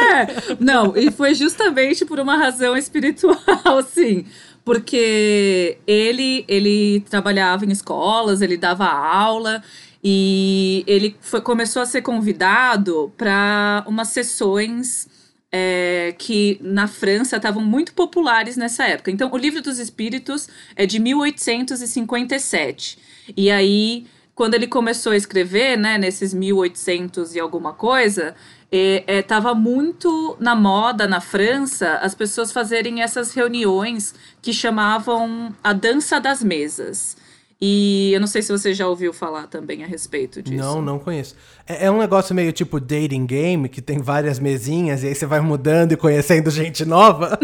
Não, e foi justamente por uma razão espiritual, sim. Porque ele, ele trabalhava em escolas, ele dava aula e ele foi, começou a ser convidado para umas sessões é, que na França estavam muito populares nessa época. Então, o Livro dos Espíritos é de 1857. E aí, quando ele começou a escrever, né, nesses 1800 e alguma coisa, estava é, muito na moda na França as pessoas fazerem essas reuniões que chamavam a dança das mesas. E eu não sei se você já ouviu falar também a respeito disso. Não, não conheço. É, é, um negócio meio tipo dating game, que tem várias mesinhas e aí você vai mudando e conhecendo gente nova.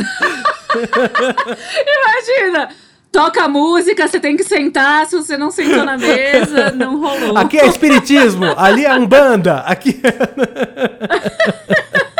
Imagina! Toca música, você tem que sentar, se você não sentou na mesa, não rolou. Aqui é espiritismo, ali é umbanda, aqui é...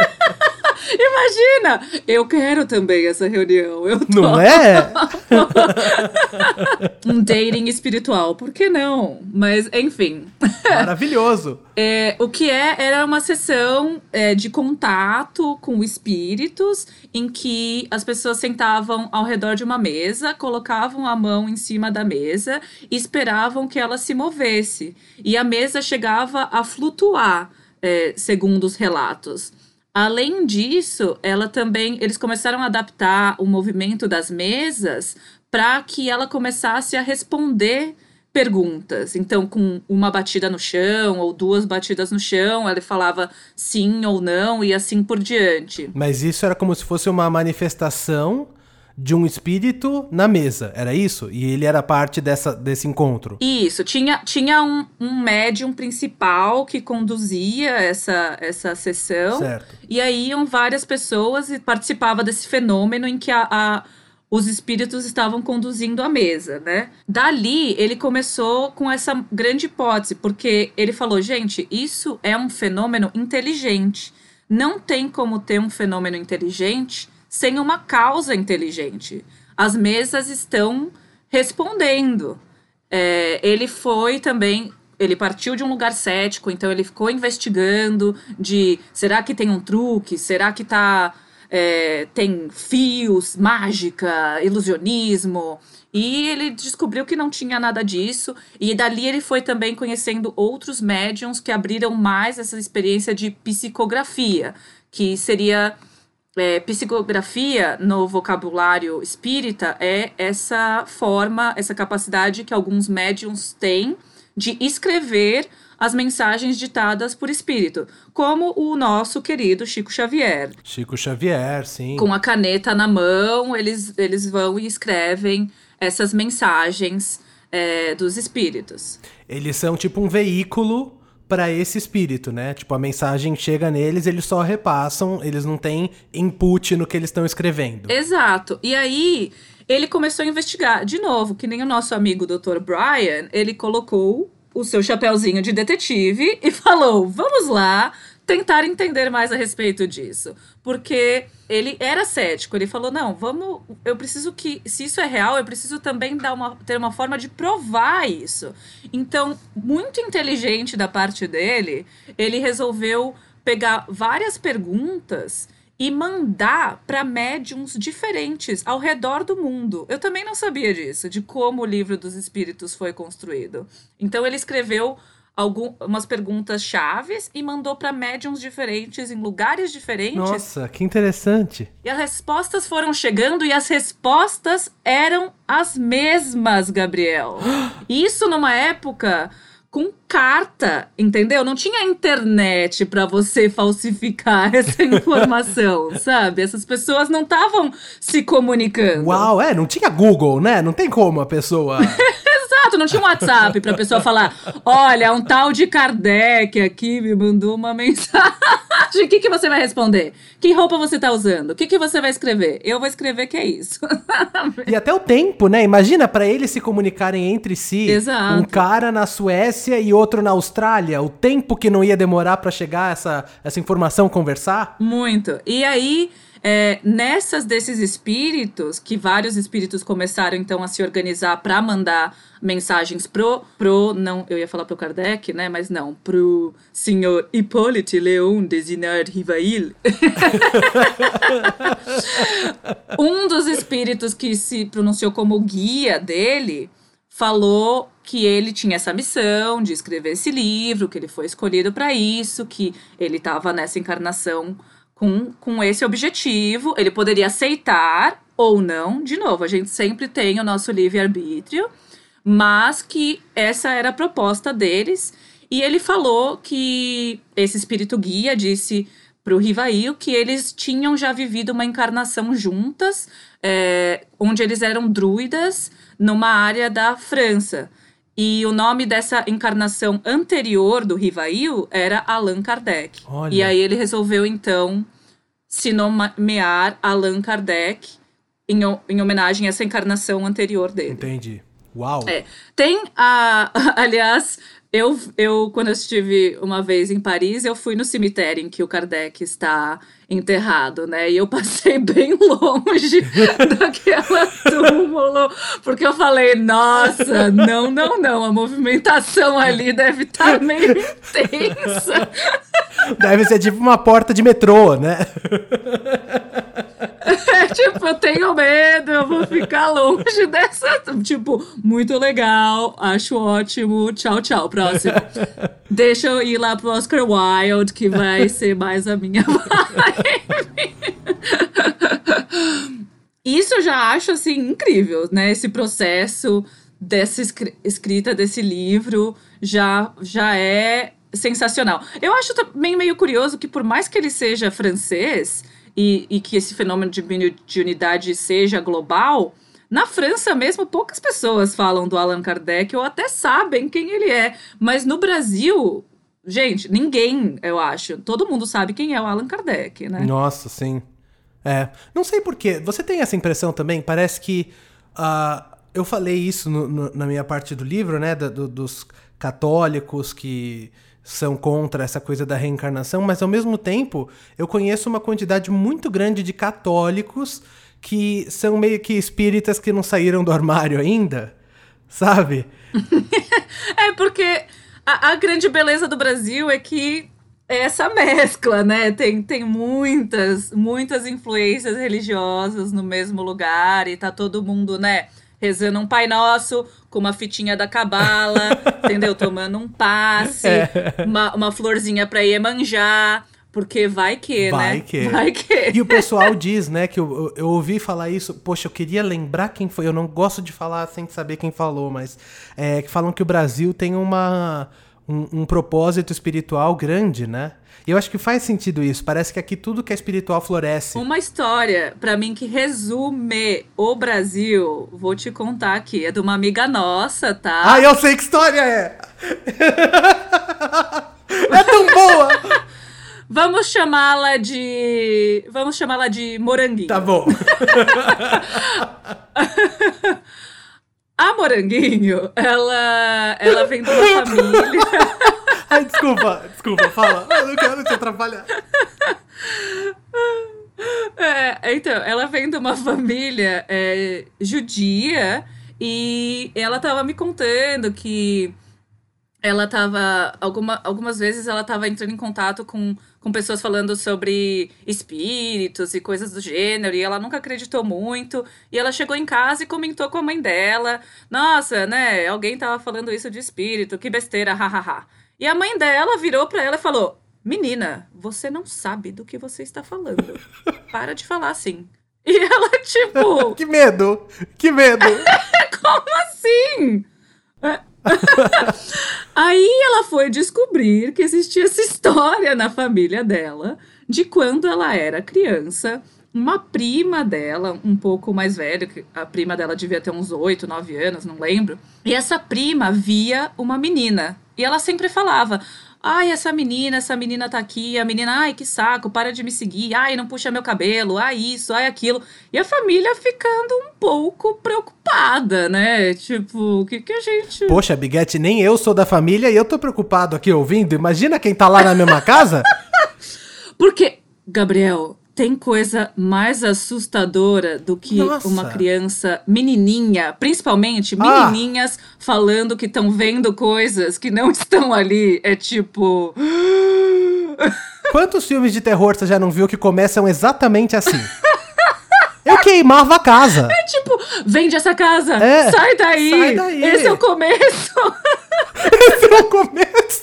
Imagina! Eu quero também essa reunião. Eu tô... Não é? um dating espiritual, por que não? Mas, enfim. Maravilhoso. É, o que é, era uma sessão é, de contato com espíritos, em que as pessoas sentavam ao redor de uma mesa, colocavam a mão em cima da mesa e esperavam que ela se movesse. E a mesa chegava a flutuar, é, segundo os relatos. Além disso, ela também eles começaram a adaptar o movimento das mesas para que ela começasse a responder perguntas. Então, com uma batida no chão ou duas batidas no chão, ela falava sim ou não e assim por diante. Mas isso era como se fosse uma manifestação de um espírito na mesa, era isso? E ele era parte dessa, desse encontro? Isso, tinha, tinha um, um médium principal que conduzia essa, essa sessão. Certo. E aí iam várias pessoas e participava desse fenômeno em que a, a os espíritos estavam conduzindo a mesa, né? Dali, ele começou com essa grande hipótese, porque ele falou: gente, isso é um fenômeno inteligente. Não tem como ter um fenômeno inteligente sem uma causa inteligente. As mesas estão respondendo. É, ele foi também. Ele partiu de um lugar cético, então ele ficou investigando de será que tem um truque? Será que tá. É, tem fios, mágica, ilusionismo. E ele descobriu que não tinha nada disso. E dali ele foi também conhecendo outros médiums que abriram mais essa experiência de psicografia, que seria é, psicografia no vocabulário espírita é essa forma, essa capacidade que alguns médiums têm de escrever as mensagens ditadas por espírito, como o nosso querido Chico Xavier. Chico Xavier, sim. Com a caneta na mão, eles, eles vão e escrevem essas mensagens é, dos espíritos. Eles são tipo um veículo para esse espírito, né? Tipo, a mensagem chega neles, eles só repassam, eles não têm input no que eles estão escrevendo. Exato. E aí, ele começou a investigar. De novo, que nem o nosso amigo Dr. Brian, ele colocou o seu chapéuzinho de detetive e falou: vamos lá tentar entender mais a respeito disso. Porque ele era cético, ele falou: não, vamos. Eu preciso que. Se isso é real, eu preciso também dar uma, ter uma forma de provar isso. Então, muito inteligente da parte dele, ele resolveu pegar várias perguntas e mandar para médiums diferentes ao redor do mundo. Eu também não sabia disso, de como o livro dos espíritos foi construído. Então ele escreveu algumas perguntas chaves e mandou para médiums diferentes em lugares diferentes. Nossa, que interessante. E as respostas foram chegando e as respostas eram as mesmas, Gabriel. Isso numa época com carta, entendeu? Não tinha internet para você falsificar essa informação, sabe? Essas pessoas não estavam se comunicando. Uau, é, não tinha Google, né? Não tem como a pessoa Exato, não tinha um WhatsApp pra pessoa falar: olha, um tal de Kardec aqui me mandou uma mensagem. O que, que você vai responder? Que roupa você tá usando? O que, que você vai escrever? Eu vou escrever que é isso. e até o tempo, né? Imagina para eles se comunicarem entre si. Exato. Um cara na Suécia e outro na Austrália. O tempo que não ia demorar para chegar essa, essa informação conversar. Muito. E aí é, nessas desses espíritos, que vários espíritos começaram então a se organizar para mandar mensagens pro, pro, não, eu ia falar pro Kardec, né, mas não, pro senhor Hippolyte Leon Desinard Rivail. um dos espíritos que se pronunciou como guia dele falou que ele tinha essa missão de escrever esse livro, que ele foi escolhido para isso, que ele estava nessa encarnação com, com esse objetivo. Ele poderia aceitar ou não. De novo, a gente sempre tem o nosso livre-arbítrio, mas que essa era a proposta deles. E ele falou que esse espírito guia disse para o Rivail que eles tinham já vivido uma encarnação juntas, é, onde eles eram druidas numa área da França. E o nome dessa encarnação anterior do Rivail era Allan Kardec. Olha. E aí ele resolveu, então, se nomear Allan Kardec em, em homenagem a essa encarnação anterior dele. Entendi. Uau! É. Tem a. Aliás, eu, eu, quando eu estive uma vez em Paris, eu fui no cemitério em que o Kardec está enterrado, né? E eu passei bem longe daquela túmulo, porque eu falei, nossa, não, não, não, a movimentação ali deve estar tá meio intensa. Deve ser tipo uma porta de metrô, né? Tipo, eu tenho medo, eu vou ficar longe dessa. Tipo, muito legal, acho ótimo. Tchau, tchau. Próximo. Deixa eu ir lá pro Oscar Wilde, que vai ser mais a minha vibe. Isso eu já acho, assim, incrível, né? Esse processo dessa escrita desse livro já, já é sensacional. Eu acho também meio curioso que, por mais que ele seja francês e, e que esse fenômeno de mediunidade seja global, na França mesmo, poucas pessoas falam do Allan Kardec ou até sabem quem ele é. Mas no Brasil, gente, ninguém, eu acho. Todo mundo sabe quem é o Allan Kardec, né? Nossa, sim. É. Não sei porquê. Você tem essa impressão também? Parece que. Uh, eu falei isso no, no, na minha parte do livro, né? do, dos católicos que são contra essa coisa da reencarnação, mas ao mesmo tempo eu conheço uma quantidade muito grande de católicos que são meio que espíritas que não saíram do armário ainda, sabe? é porque a, a, grande beleza do Brasil é que é essa mescla, né? Tem, tem muitas, muitas influências religiosas no mesmo lugar e tá todo mundo, né? Rezando um Pai Nosso com uma fitinha da cabala, entendeu? Tomando um passe, é. uma, uma florzinha pra manjar Porque vai que, vai né? Que. Vai que. E o pessoal diz, né, que eu, eu, eu, ouvi falar isso. Poxa, eu queria lembrar quem foi. Eu não gosto de falar sem saber quem falou, mas é, que falam que o Brasil tem uma, um, um propósito espiritual grande, né? E eu acho que faz sentido isso. Parece que aqui tudo que é espiritual floresce. Uma história, para mim, que resume o Brasil, vou te contar aqui. É de uma amiga nossa, tá? Ah, eu sei que história é! é tão boa! Vamos chamá-la de. Vamos chamá-la de Moranguinho. Tá bom. A Moranguinho, ela, ela vem de uma família. Ai, desculpa, desculpa, fala. Eu não quero te atrapalhar. É, então, ela vem de uma família é, judia e ela tava me contando que ela tava. Alguma, algumas vezes ela tava entrando em contato com, com pessoas falando sobre espíritos e coisas do gênero, e ela nunca acreditou muito. E ela chegou em casa e comentou com a mãe dela: Nossa, né? Alguém tava falando isso de espírito, que besteira, hahaha. E a mãe dela virou para ela e falou: Menina, você não sabe do que você está falando. Para de falar assim. E ela, tipo. que medo! Que medo! Como assim? Aí ela foi descobrir que existia essa história na família dela de quando ela era criança. Uma prima dela, um pouco mais velha, a prima dela devia ter uns 8, 9 anos, não lembro. E essa prima via uma menina. E ela sempre falava: Ai, essa menina, essa menina tá aqui, a menina, ai, que saco, para de me seguir, ai, não puxa meu cabelo, ai, isso, ai, aquilo. E a família ficando um pouco preocupada, né? Tipo, o que que a gente. Poxa, Biguete, nem eu sou da família e eu tô preocupado aqui ouvindo. Imagina quem tá lá na mesma casa. Porque, Gabriel, tem coisa mais assustadora do que Nossa. uma criança menininha, principalmente Ah. menininhas falando que estão vendo coisas que não estão ali. É tipo. Quantos filmes de terror você já não viu que começam exatamente assim? Eu queimava a casa. É tipo, vende essa casa, É, sai daí. sai daí. Esse é o começo. Esse é o começo.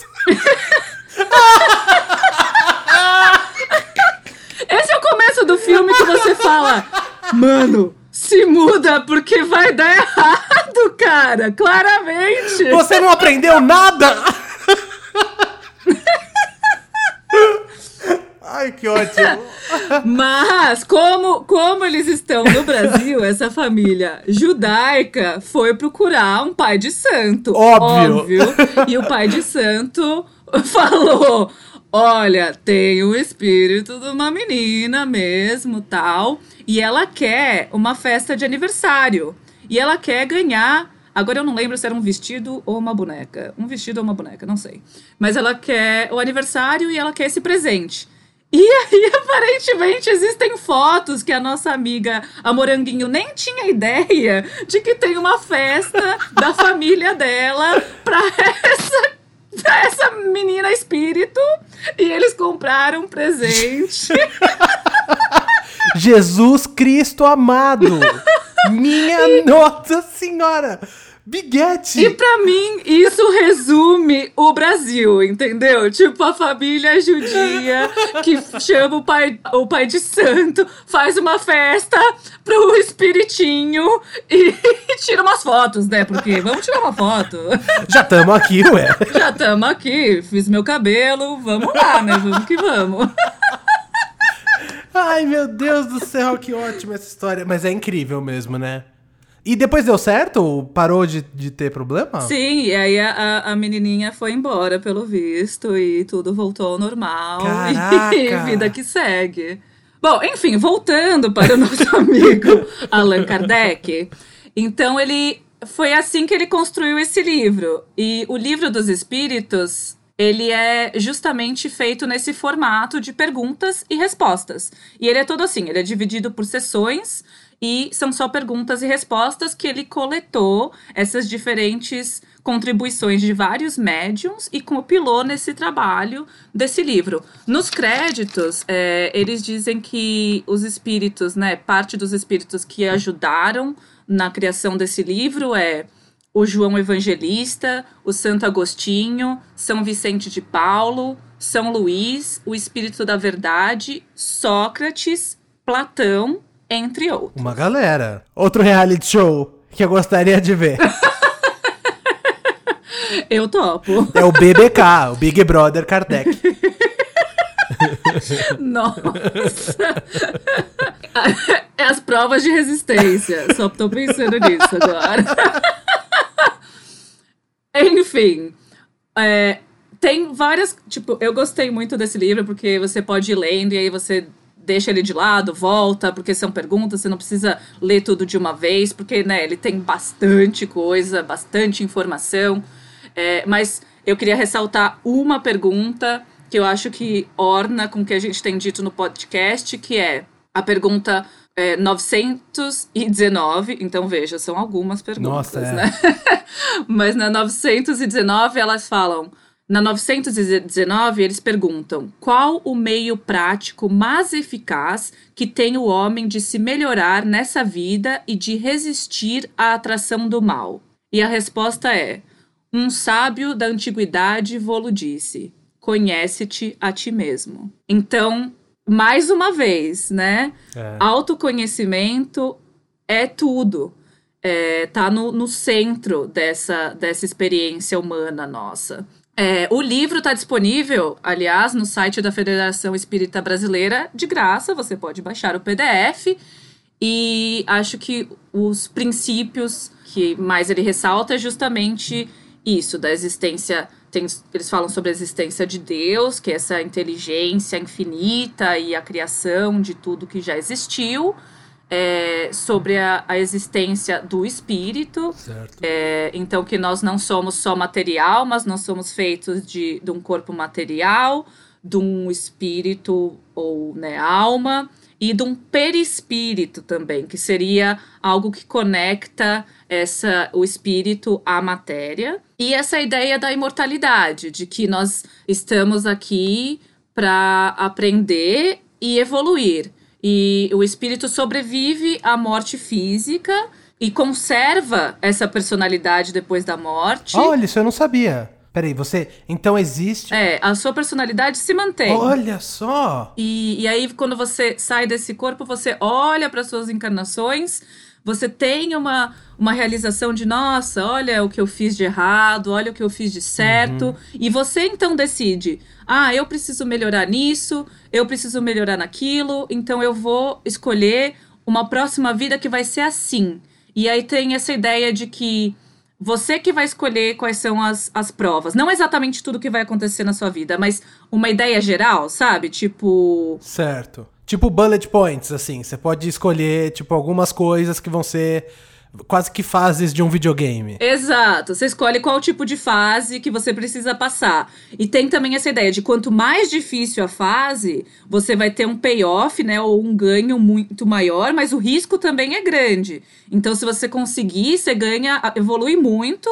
Esse é o começo do filme que você fala, mano, se muda porque vai dar errado, cara. Claramente. Você não aprendeu nada? Ai, que ótimo. Mas, como, como eles estão no Brasil, essa família judaica foi procurar um pai de santo. Óbvio. E o pai de santo falou: Olha, tem o espírito de uma menina mesmo, tal. E ela quer uma festa de aniversário. E ela quer ganhar. Agora eu não lembro se era um vestido ou uma boneca. Um vestido ou uma boneca, não sei. Mas ela quer o aniversário e ela quer esse presente. E aí, aparentemente, existem fotos que a nossa amiga, a Moranguinho, nem tinha ideia de que tem uma festa da família dela pra essa, pra essa menina espírito. E eles compraram um presente. Jesus Cristo amado. Minha Nossa Senhora. Biguete. E pra mim, isso resume o Brasil, entendeu? Tipo, a família judia que chama o pai, o pai de santo, faz uma festa pro espiritinho e tira umas fotos, né? Porque vamos tirar uma foto. Já estamos aqui, ué. Já estamos aqui, fiz meu cabelo, vamos lá, né? Vamos que vamos. Ai, meu Deus do céu, que ótima essa história. Mas é incrível mesmo, né? E depois deu certo? Parou de, de ter problema? Sim, e aí a, a- menininha foi embora, pelo visto, e tudo voltou ao normal. Caraca! E vida que segue. Bom, enfim, voltando para o nosso amigo Allan Kardec. Então, ele. Foi assim que ele construiu esse livro. E o livro dos espíritos. Ele é justamente feito nesse formato de perguntas e respostas. E ele é todo assim: ele é dividido por sessões e são só perguntas e respostas que ele coletou essas diferentes contribuições de vários médiums e compilou nesse trabalho desse livro. Nos créditos, é, eles dizem que os espíritos, né, parte dos espíritos que ajudaram na criação desse livro é o João Evangelista, o Santo Agostinho, São Vicente de Paulo, São Luís, o Espírito da Verdade, Sócrates, Platão, entre outros. Uma galera. Outro reality show que eu gostaria de ver. Eu topo. É o BBK, o Big Brother Kardec. Nossa. É as provas de resistência. Só tô pensando nisso agora. Enfim. é, tem várias. Tipo, eu gostei muito desse livro porque você pode ir lendo e aí você deixa ele de lado, volta, porque são perguntas, você não precisa ler tudo de uma vez, porque, né, ele tem bastante coisa, bastante informação. É, mas eu queria ressaltar uma pergunta que eu acho que orna com o que a gente tem dito no podcast, que é a pergunta é, 919. Então, veja, são algumas perguntas, Nossa, é. né? Mas na 919 elas falam. Na 919 eles perguntam: qual o meio prático mais eficaz que tem o homem de se melhorar nessa vida e de resistir à atração do mal? E a resposta é: Um sábio da antiguidade vô-lo disse: Conhece-te a ti mesmo. Então, mais uma vez, né? É. Autoconhecimento é tudo. É, tá no, no centro dessa, dessa experiência humana nossa. É, o livro está disponível, aliás, no site da Federação Espírita Brasileira, de graça. Você pode baixar o PDF. E acho que os princípios que mais ele ressalta é justamente isso, da existência. Tem, eles falam sobre a existência de Deus, que é essa inteligência infinita e a criação de tudo que já existiu é, sobre a, a, existência do espírito. É, então, que nós não somos só material, mas nós somos feitos de, de um corpo material, de um espírito ou né, alma, e de um perispírito também, que seria algo que conecta essa, o espírito à matéria. E essa ideia da imortalidade, de que nós estamos aqui para aprender e evoluir. E o espírito sobrevive à morte física e conserva essa personalidade depois da morte. Olha, isso eu não sabia. Peraí, você. Então existe. É, a sua personalidade se mantém. Olha só! E, e aí, quando você sai desse corpo, você olha para suas encarnações, você tem uma, uma realização de, nossa, olha o que eu fiz de errado, olha o que eu fiz de certo. Uhum. E você então decide: ah, eu preciso melhorar nisso, eu preciso melhorar naquilo, então eu vou escolher uma próxima vida que vai ser assim. E aí tem essa ideia de que você que vai escolher quais são as, as provas. Não exatamente tudo que vai acontecer na sua vida, mas uma ideia geral, sabe? Tipo. Certo. Tipo bullet points, assim. Você pode escolher, tipo, algumas coisas que vão ser quase que fases de um videogame. Exato. Você escolhe qual tipo de fase que você precisa passar. E tem também essa ideia de quanto mais difícil a fase, você vai ter um payoff, né, ou um ganho muito maior, mas o risco também é grande. Então, se você conseguir, você ganha, evolui muito.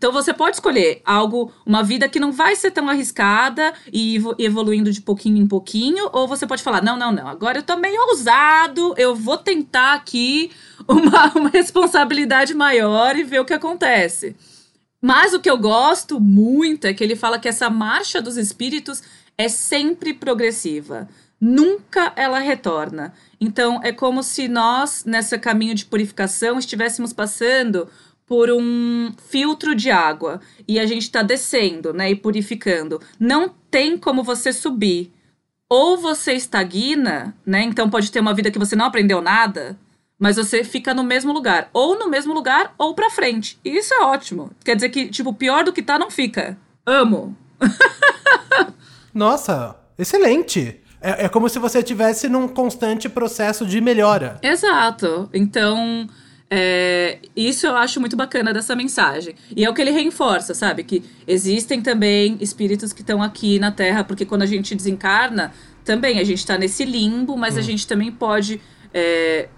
Então você pode escolher algo, uma vida que não vai ser tão arriscada e evoluindo de pouquinho em pouquinho, ou você pode falar: não, não, não, agora eu tô meio ousado, eu vou tentar aqui uma, uma responsabilidade maior e ver o que acontece. Mas o que eu gosto muito é que ele fala que essa marcha dos espíritos é sempre progressiva. Nunca ela retorna. Então é como se nós, nesse caminho de purificação, estivéssemos passando por um filtro de água e a gente está descendo, né, e purificando. Não tem como você subir. Ou você estagna, né? Então pode ter uma vida que você não aprendeu nada, mas você fica no mesmo lugar. Ou no mesmo lugar, ou pra frente. E isso é ótimo. Quer dizer que, tipo, pior do que tá, não fica. Amo. Nossa, excelente. É, é como se você estivesse num constante processo de melhora. Exato. Então, é, isso eu acho muito bacana dessa mensagem. E é o que ele reforça, sabe? Que existem também espíritos que estão aqui na Terra, porque quando a gente desencarna, também a gente está nesse limbo, mas hum. a gente também pode é,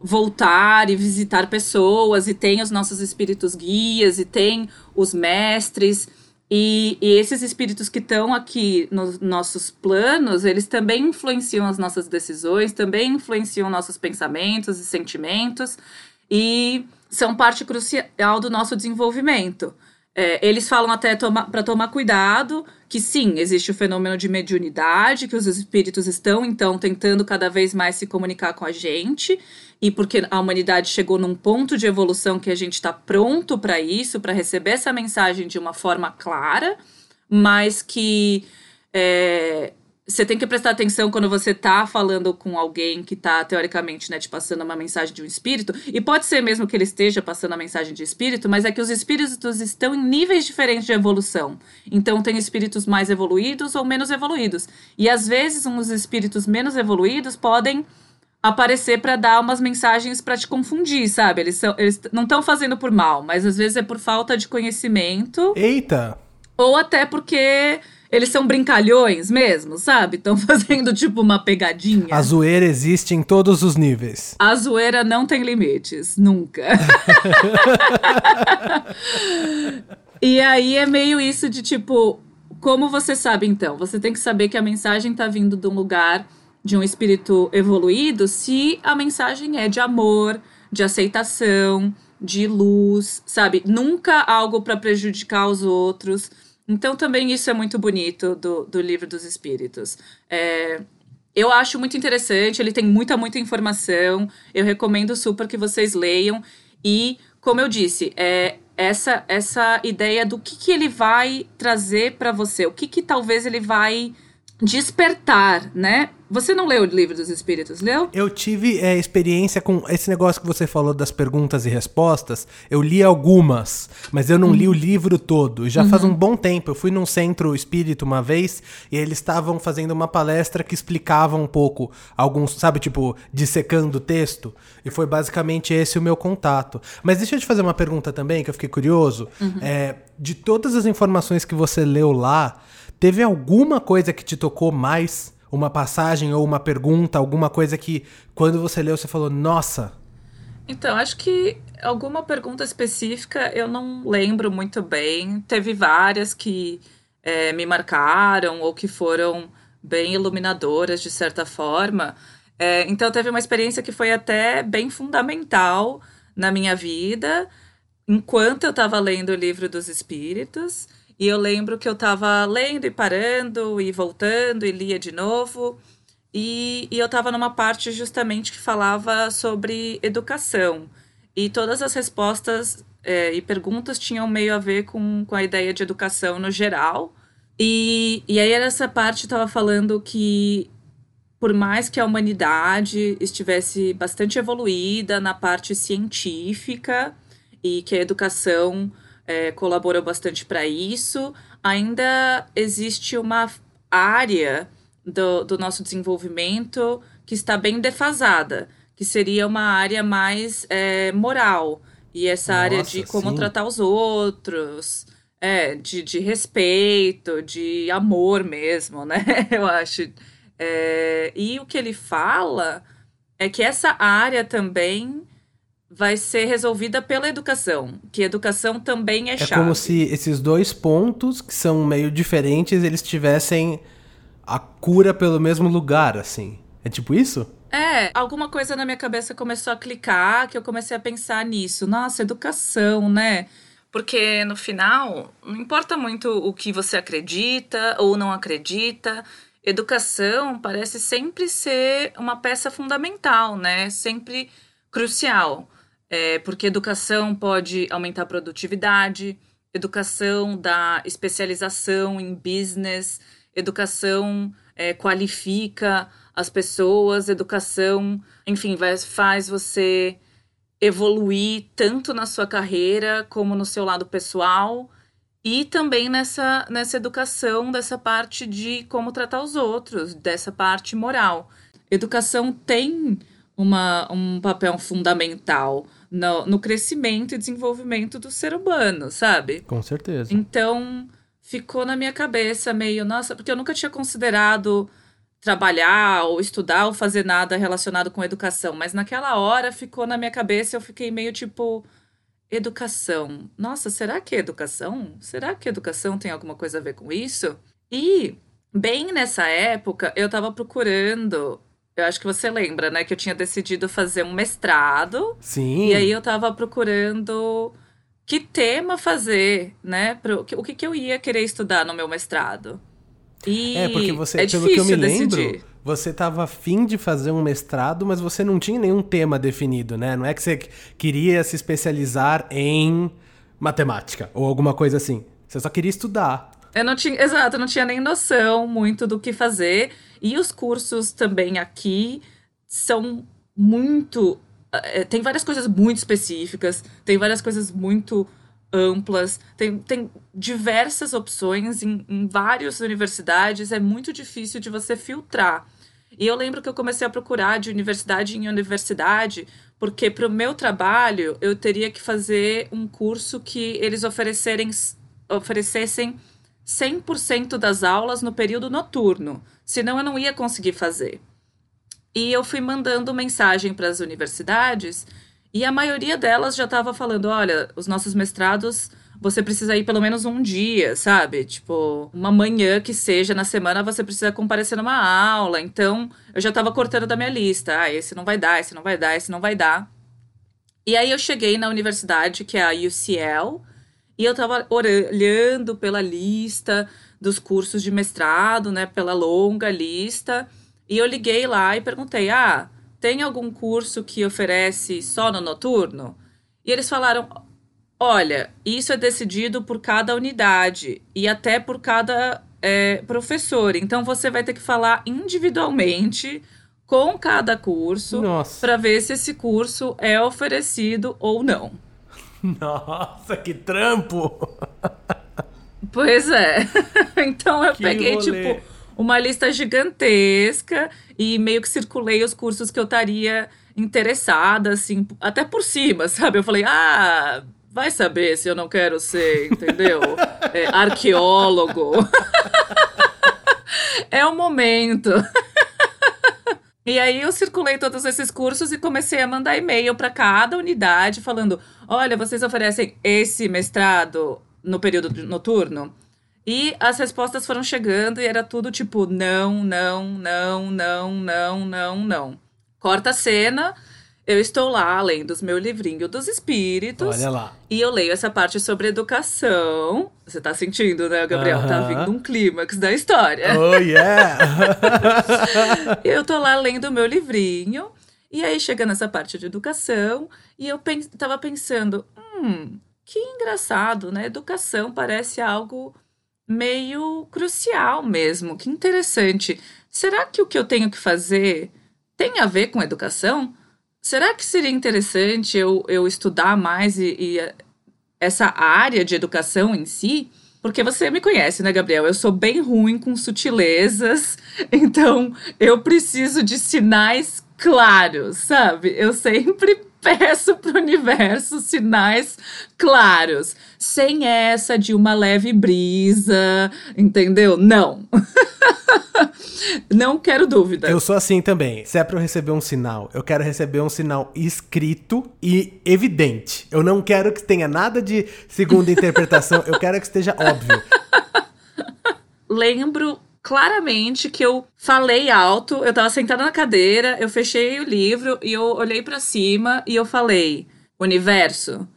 voltar e visitar pessoas, e tem os nossos espíritos guias, e tem os mestres. E, e esses espíritos que estão aqui nos nossos planos, eles também influenciam as nossas decisões, também influenciam nossos pensamentos e sentimentos, e são parte crucial do nosso desenvolvimento. É, eles falam até toma, para tomar cuidado que sim, existe o fenômeno de mediunidade, que os espíritos estão então tentando cada vez mais se comunicar com a gente, e porque a humanidade chegou num ponto de evolução que a gente está pronto para isso, para receber essa mensagem de uma forma clara, mas que é, você tem que prestar atenção quando você tá falando com alguém que tá, teoricamente, né, te passando uma mensagem de um espírito. E pode ser mesmo que ele esteja passando a mensagem de espírito, mas é que os espíritos estão em níveis diferentes de evolução. Então, tem espíritos mais evoluídos ou menos evoluídos. E às vezes, uns espíritos menos evoluídos podem aparecer para dar umas mensagens para te confundir, sabe? Eles, são, eles não estão fazendo por mal, mas às vezes é por falta de conhecimento. Eita! Ou até porque eles são brincalhões mesmo, sabe? Estão fazendo tipo uma pegadinha. A zoeira existe em todos os níveis. A zoeira não tem limites, nunca. e aí é meio isso de tipo, como você sabe então? Você tem que saber que a mensagem tá vindo de um lugar de um espírito evoluído se a mensagem é de amor, de aceitação, de luz, sabe? Nunca algo para prejudicar os outros. Então também isso é muito bonito do, do livro dos espíritos. É, eu acho muito interessante, ele tem muita, muita informação. Eu recomendo super que vocês leiam. E, como eu disse, é essa, essa ideia do que, que ele vai trazer para você, o que, que talvez ele vai despertar, né? Você não leu o livro dos espíritos, leu? Eu tive é, experiência com esse negócio que você falou das perguntas e respostas. Eu li algumas, mas eu não uhum. li o livro todo. Já uhum. faz um bom tempo. Eu fui num centro espírita uma vez e eles estavam fazendo uma palestra que explicava um pouco alguns, sabe, tipo, dissecando o texto. E foi basicamente esse o meu contato. Mas deixa eu te fazer uma pergunta também, que eu fiquei curioso. Uhum. É, de todas as informações que você leu lá, teve alguma coisa que te tocou mais? Uma passagem ou uma pergunta, alguma coisa que quando você leu você falou, nossa. Então, acho que alguma pergunta específica eu não lembro muito bem. Teve várias que é, me marcaram ou que foram bem iluminadoras de certa forma. É, então, teve uma experiência que foi até bem fundamental na minha vida, enquanto eu estava lendo o livro dos Espíritos. E eu lembro que eu estava lendo e parando e voltando e lia de novo. E, e eu estava numa parte justamente que falava sobre educação. E todas as respostas é, e perguntas tinham meio a ver com, com a ideia de educação no geral. E, e aí, essa parte estava falando que, por mais que a humanidade estivesse bastante evoluída na parte científica e que a educação é, colaborou bastante para isso. Ainda existe uma área do, do nosso desenvolvimento que está bem defasada, que seria uma área mais é, moral. E essa Nossa, área de como sim. tratar os outros, é, de, de respeito, de amor mesmo, né? Eu acho. É, e o que ele fala é que essa área também vai ser resolvida pela educação, que educação também é, é chave. É como se esses dois pontos, que são meio diferentes, eles tivessem a cura pelo mesmo lugar, assim. É tipo isso? É, alguma coisa na minha cabeça começou a clicar, que eu comecei a pensar nisso. Nossa, educação, né? Porque no final, não importa muito o que você acredita ou não acredita, educação parece sempre ser uma peça fundamental, né? Sempre crucial. É, porque educação pode aumentar a produtividade, educação dá especialização em business, educação é, qualifica as pessoas, educação, enfim, vai, faz você evoluir tanto na sua carreira como no seu lado pessoal e também nessa, nessa educação dessa parte de como tratar os outros, dessa parte moral. Educação tem uma, um papel fundamental no, no crescimento e desenvolvimento do ser humano, sabe? Com certeza. Então, ficou na minha cabeça meio, nossa, porque eu nunca tinha considerado trabalhar ou estudar ou fazer nada relacionado com educação, mas naquela hora ficou na minha cabeça, eu fiquei meio tipo educação. Nossa, será que é educação? Será que educação tem alguma coisa a ver com isso? E bem nessa época, eu tava procurando eu acho que você lembra, né? Que eu tinha decidido fazer um mestrado. Sim. E aí eu tava procurando que tema fazer, né? Pro, o que, que eu ia querer estudar no meu mestrado. E é, porque você, é pelo que eu me lembro, decidir. você tava afim de fazer um mestrado, mas você não tinha nenhum tema definido, né? Não é que você queria se especializar em matemática ou alguma coisa assim. Você só queria estudar. Eu não tinha, exato, eu não tinha nem noção muito do que fazer. E os cursos também aqui são muito. É, tem várias coisas muito específicas, tem várias coisas muito amplas, tem, tem diversas opções em, em várias universidades, é muito difícil de você filtrar. E eu lembro que eu comecei a procurar de universidade em universidade, porque para o meu trabalho eu teria que fazer um curso que eles oferecerem, oferecessem 100% das aulas no período noturno, senão eu não ia conseguir fazer. E eu fui mandando mensagem para as universidades e a maioria delas já estava falando: olha, os nossos mestrados você precisa ir pelo menos um dia, sabe? Tipo, uma manhã que seja na semana você precisa comparecer numa aula. Então, eu já estava cortando da minha lista. Ah, esse não vai dar, esse não vai dar, esse não vai dar. E aí eu cheguei na universidade, que é a UCL, e eu tava olhando pela lista dos cursos de mestrado, né, pela longa lista, e eu liguei lá e perguntei: "Ah, tem algum curso que oferece só no noturno?" E eles falaram: "Olha, isso é decidido por cada unidade e até por cada é, professor. Então você vai ter que falar individualmente com cada curso para ver se esse curso é oferecido ou não. Nossa, que trampo! Pois é. então eu que peguei, rolê. tipo, uma lista gigantesca e meio que circulei os cursos que eu estaria interessada, assim, até por cima, sabe? Eu falei, ah, vai saber se eu não quero ser, entendeu? é, arqueólogo. é o momento. E aí eu circulei todos esses cursos e comecei a mandar e-mail para cada unidade falando: "Olha, vocês oferecem esse mestrado no período noturno?" E as respostas foram chegando e era tudo tipo: "Não, não, não, não, não, não, não". Corta a cena, eu estou lá lendo os meu livrinho dos espíritos. Olha lá. E eu leio essa parte sobre educação. Você tá sentindo, né, Gabriel? Uh -huh. Tá vindo um clímax da história. Oh, yeah! eu tô lá lendo o meu livrinho. E aí chega nessa parte de educação. E eu pens tava pensando, hum, que engraçado, né? Educação parece algo meio crucial mesmo. Que interessante. Será que o que eu tenho que fazer tem a ver com educação? Será que seria interessante eu, eu estudar mais e, e eh, essa área de educação em si? Porque você me conhece, né, Gabriel? Eu sou bem ruim com sutilezas, então eu preciso de sinais claros, sabe? Eu sempre peço para o universo sinais claros, sem essa de uma leve brisa, entendeu? Não. Não quero dúvida. Eu sou assim também. Se é para eu receber um sinal, eu quero receber um sinal escrito e evidente. Eu não quero que tenha nada de segunda interpretação, eu quero que esteja óbvio. Lembro claramente que eu falei alto, eu tava sentada na cadeira, eu fechei o livro e eu olhei para cima e eu falei: Universo,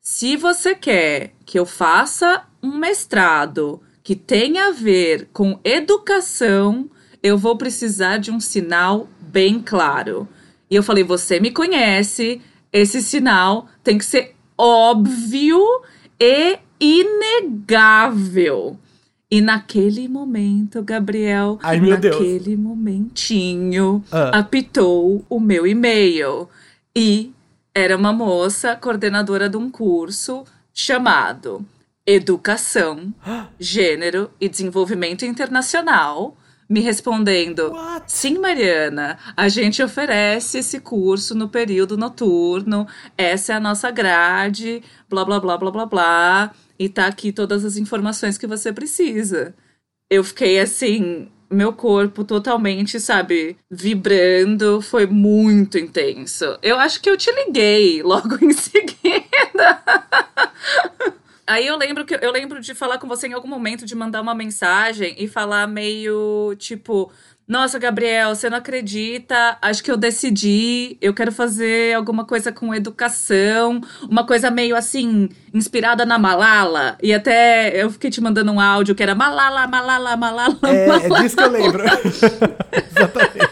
se você quer que eu faça um mestrado que tenha a ver com educação, eu vou precisar de um sinal bem claro. E eu falei: Você me conhece, esse sinal tem que ser óbvio e inegável. E naquele momento, Gabriel, Ai, naquele Deus. momentinho, ah. apitou o meu e-mail. E era uma moça coordenadora de um curso chamado Educação, Gênero e Desenvolvimento Internacional me respondendo: What? Sim, Mariana, a gente oferece esse curso no período noturno, essa é a nossa grade, blá blá blá blá blá blá e tá aqui todas as informações que você precisa. Eu fiquei assim, meu corpo totalmente, sabe, vibrando, foi muito intenso. Eu acho que eu te liguei logo em seguida. Aí eu lembro que eu lembro de falar com você em algum momento de mandar uma mensagem e falar meio tipo, nossa, Gabriel, você não acredita? Acho que eu decidi. Eu quero fazer alguma coisa com educação, uma coisa meio assim, inspirada na Malala. E até eu fiquei te mandando um áudio que era Malala, Malala, Malala. É, Malala. é disso que eu lembro. Exatamente.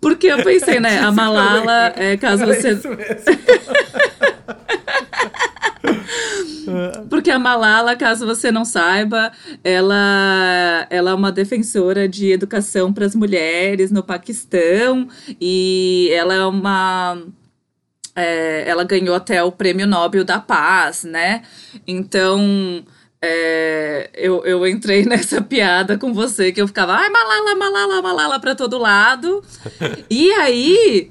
Porque eu pensei, né? A Malala, é, caso você. É isso mesmo. Porque a Malala, caso você não saiba, ela, ela é uma defensora de educação para as mulheres no Paquistão e ela é uma. É, ela ganhou até o Prêmio Nobel da Paz, né? Então. É, eu, eu entrei nessa piada com você que eu ficava, ai, Malala, Malala, Malala para todo lado. e aí,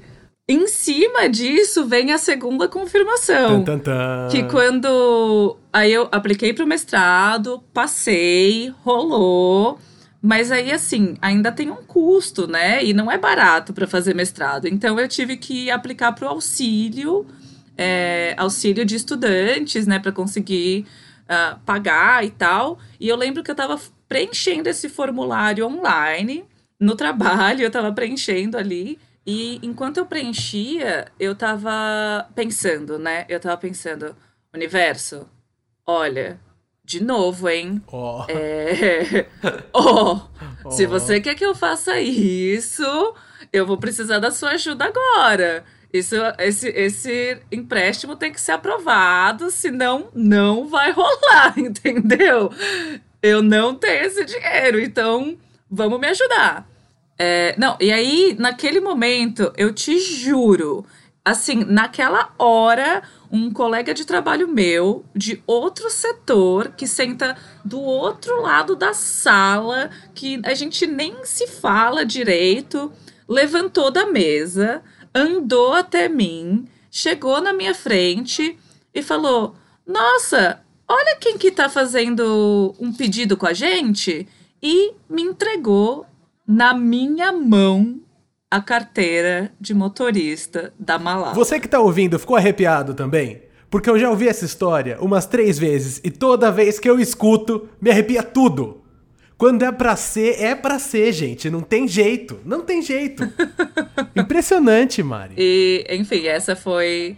em cima disso, vem a segunda confirmação. Tan, tan, tan. Que quando. Aí eu apliquei para o mestrado, passei, rolou. Mas aí, assim, ainda tem um custo, né? E não é barato para fazer mestrado. Então eu tive que aplicar para o auxílio, é, auxílio de estudantes, né? Para conseguir uh, pagar e tal. E eu lembro que eu estava preenchendo esse formulário online no trabalho, eu estava preenchendo ali. E enquanto eu preenchia, eu tava pensando, né? Eu tava pensando, universo, olha, de novo, hein? Ó. É... oh, se você quer que eu faça isso, eu vou precisar da sua ajuda agora. Isso, esse, esse empréstimo tem que ser aprovado, senão não vai rolar, entendeu? Eu não tenho esse dinheiro, então vamos me ajudar. É, não, e aí, naquele momento, eu te juro, assim, naquela hora, um colega de trabalho meu, de outro setor, que senta do outro lado da sala, que a gente nem se fala direito, levantou da mesa andou até mim, chegou na minha frente e falou: Nossa, olha quem que tá fazendo um pedido com a gente. E me entregou na minha mão a carteira de motorista da Malala. Você que tá ouvindo, ficou arrepiado também? Porque eu já ouvi essa história umas três vezes e toda vez que eu escuto, me arrepia tudo. Quando é pra ser, é pra ser, gente. Não tem jeito. Não tem jeito. Impressionante, Mari. E, enfim, essa foi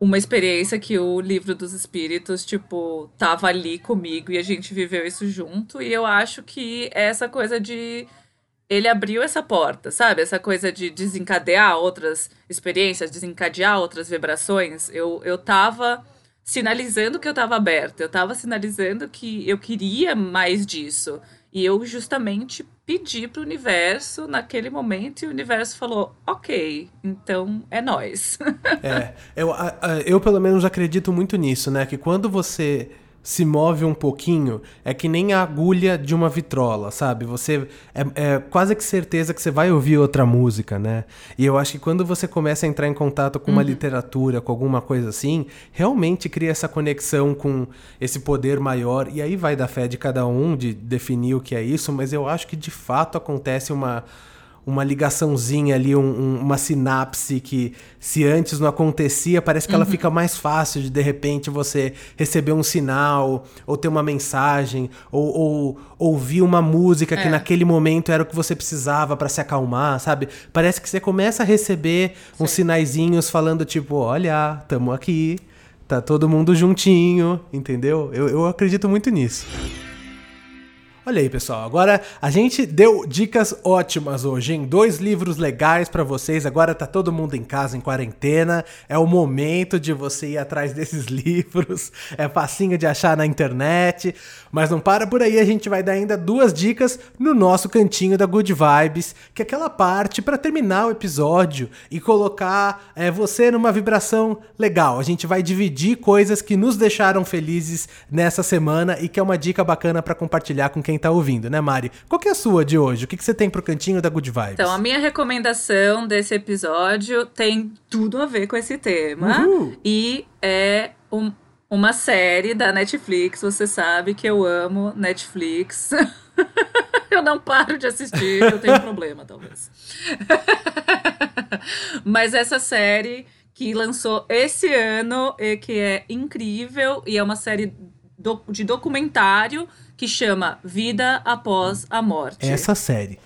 uma experiência que o livro dos espíritos, tipo, tava ali comigo e a gente viveu isso junto. E eu acho que essa coisa de. Ele abriu essa porta, sabe? Essa coisa de desencadear outras experiências, desencadear outras vibrações. Eu, eu tava sinalizando que eu estava aberta, eu estava sinalizando que eu queria mais disso. E eu justamente pedi para o universo naquele momento e o universo falou: ok, então é nós. é, eu, eu pelo menos acredito muito nisso, né? Que quando você se move um pouquinho, é que nem a agulha de uma vitrola, sabe? Você é, é, quase que certeza que você vai ouvir outra música, né? E eu acho que quando você começa a entrar em contato com uma uhum. literatura, com alguma coisa assim, realmente cria essa conexão com esse poder maior. E aí vai da fé de cada um de definir o que é isso, mas eu acho que de fato acontece uma uma ligaçãozinha ali, um, um, uma sinapse que se antes não acontecia, parece que uhum. ela fica mais fácil de de repente você receber um sinal, ou ter uma mensagem, ou, ou ouvir uma música é. que naquele momento era o que você precisava para se acalmar, sabe? Parece que você começa a receber Sim. uns sinaizinhos falando tipo, olha, tamo aqui, tá todo mundo juntinho, entendeu? Eu, eu acredito muito nisso. Olha aí, pessoal. Agora a gente deu dicas ótimas hoje, em dois livros legais para vocês. Agora tá todo mundo em casa em quarentena. É o momento de você ir atrás desses livros. É facinho de achar na internet. Mas não para por aí, a gente vai dar ainda duas dicas no nosso cantinho da Good Vibes, que é aquela parte para terminar o episódio e colocar é, você numa vibração legal. A gente vai dividir coisas que nos deixaram felizes nessa semana e que é uma dica bacana para compartilhar com quem quem tá ouvindo, né, Mari? Qual que é a sua de hoje? O que, que você tem pro cantinho da Good Vibes? Então, a minha recomendação desse episódio tem tudo a ver com esse tema. Uhul. E é um, uma série da Netflix. Você sabe que eu amo Netflix. eu não paro de assistir, eu tenho um problema, talvez. Mas essa série que lançou esse ano e que é incrível e é uma série do, de documentário que chama Vida Após a Morte. Essa série.